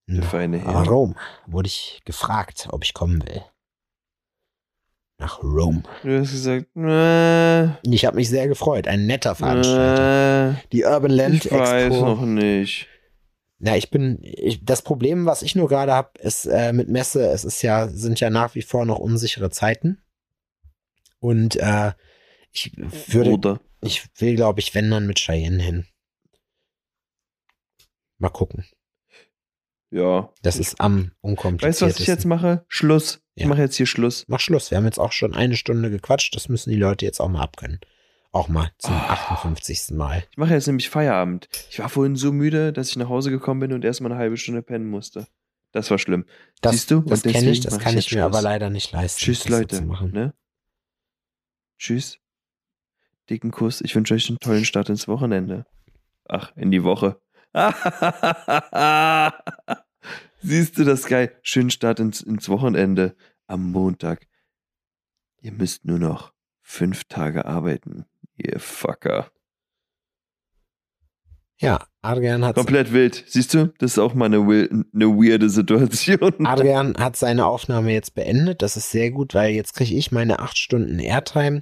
Der feine Herr. Nach Rom wurde ich gefragt, ob ich kommen will. Nach Rom. Du hast gesagt, äh, Ich habe mich sehr gefreut. Ein netter Veranstalter. äh, Die Urban Land ich weiß Expo. noch nicht. Na, ich bin, ich, das Problem, was ich nur gerade habe, ist äh, mit Messe, es ist ja, sind ja nach wie vor noch unsichere Zeiten. Und äh, ich würde, Oder? ich will, glaube ich, wenn dann mit Cheyenne hin. Mal gucken. Ja. Das ist am unkompliziertesten. Weißt du, was ich jetzt mache? Schluss. Ich Ja. mache jetzt hier Schluss. Mach Schluss. Wir haben jetzt auch schon eine Stunde gequatscht. Das müssen die Leute jetzt auch mal abkönnen. Auch mal zum Ah. 58. Mal. Ich mache jetzt nämlich Feierabend. Ich war vorhin so müde, dass ich nach Hause gekommen bin und erstmal eine halbe Stunde pennen musste. Das war schlimm. Das, Siehst du? Das kenne ich, das ich kann ich mir Schluss. aber leider nicht leisten. Tschüss, Leute. Ne? Tschüss. dicken Kuss. Ich wünsche euch einen tollen Start ins Wochenende. Ach, in die Woche. Siehst du das geil? Schönen Start ins, ins Wochenende am Montag. Ihr müsst nur noch fünf Tage arbeiten, ihr Fucker. Ja, Adrian hat Komplett wild. Siehst du? Das ist auch mal eine, eine weirde Situation. Adrian hat seine Aufnahme jetzt beendet. Das ist sehr gut, weil jetzt kriege ich meine acht Stunden Airtime.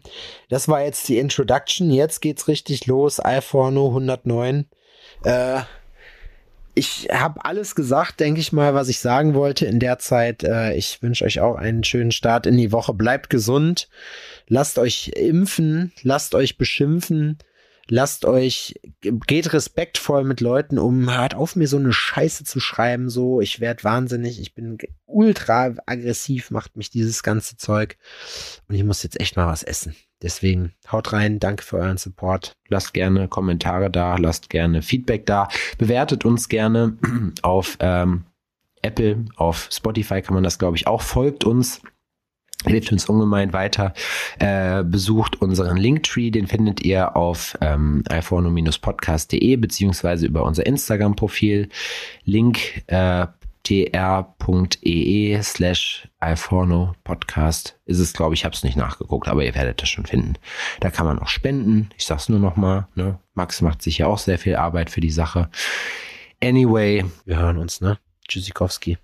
Das war jetzt die Introduction. Jetzt geht's richtig los. iPhone 109. Äh, ich habe alles gesagt, denke ich mal, was ich sagen wollte in der Zeit. Äh, ich wünsche euch auch einen schönen Start in die Woche. Bleibt gesund. Lasst euch impfen. Lasst euch beschimpfen. Lasst euch, geht respektvoll mit Leuten um. Hört auf, mir so eine Scheiße zu schreiben. So, ich werde wahnsinnig. Ich bin ultra aggressiv, macht mich dieses ganze Zeug. Und ich muss jetzt echt mal was essen. Deswegen haut rein. Danke für euren Support. Lasst gerne Kommentare da. Lasst gerne Feedback da. Bewertet uns gerne auf ähm, Apple, auf Spotify kann man das, glaube ich, auch. Folgt uns. Hilft uns ungemein weiter. Äh, besucht unseren Linktree, den findet ihr auf ähm, iPhone-podcast.de beziehungsweise über unser Instagram-Profil. Link äh, tr.ee slash iPhone Podcast ist es, glaube ich, habe es nicht nachgeguckt, aber ihr werdet das schon finden. Da kann man auch spenden. Ich sag's nur noch mal. Ne? Max macht sich ja auch sehr viel Arbeit für die Sache. Anyway, wir hören uns, ne? Tschüssikowski.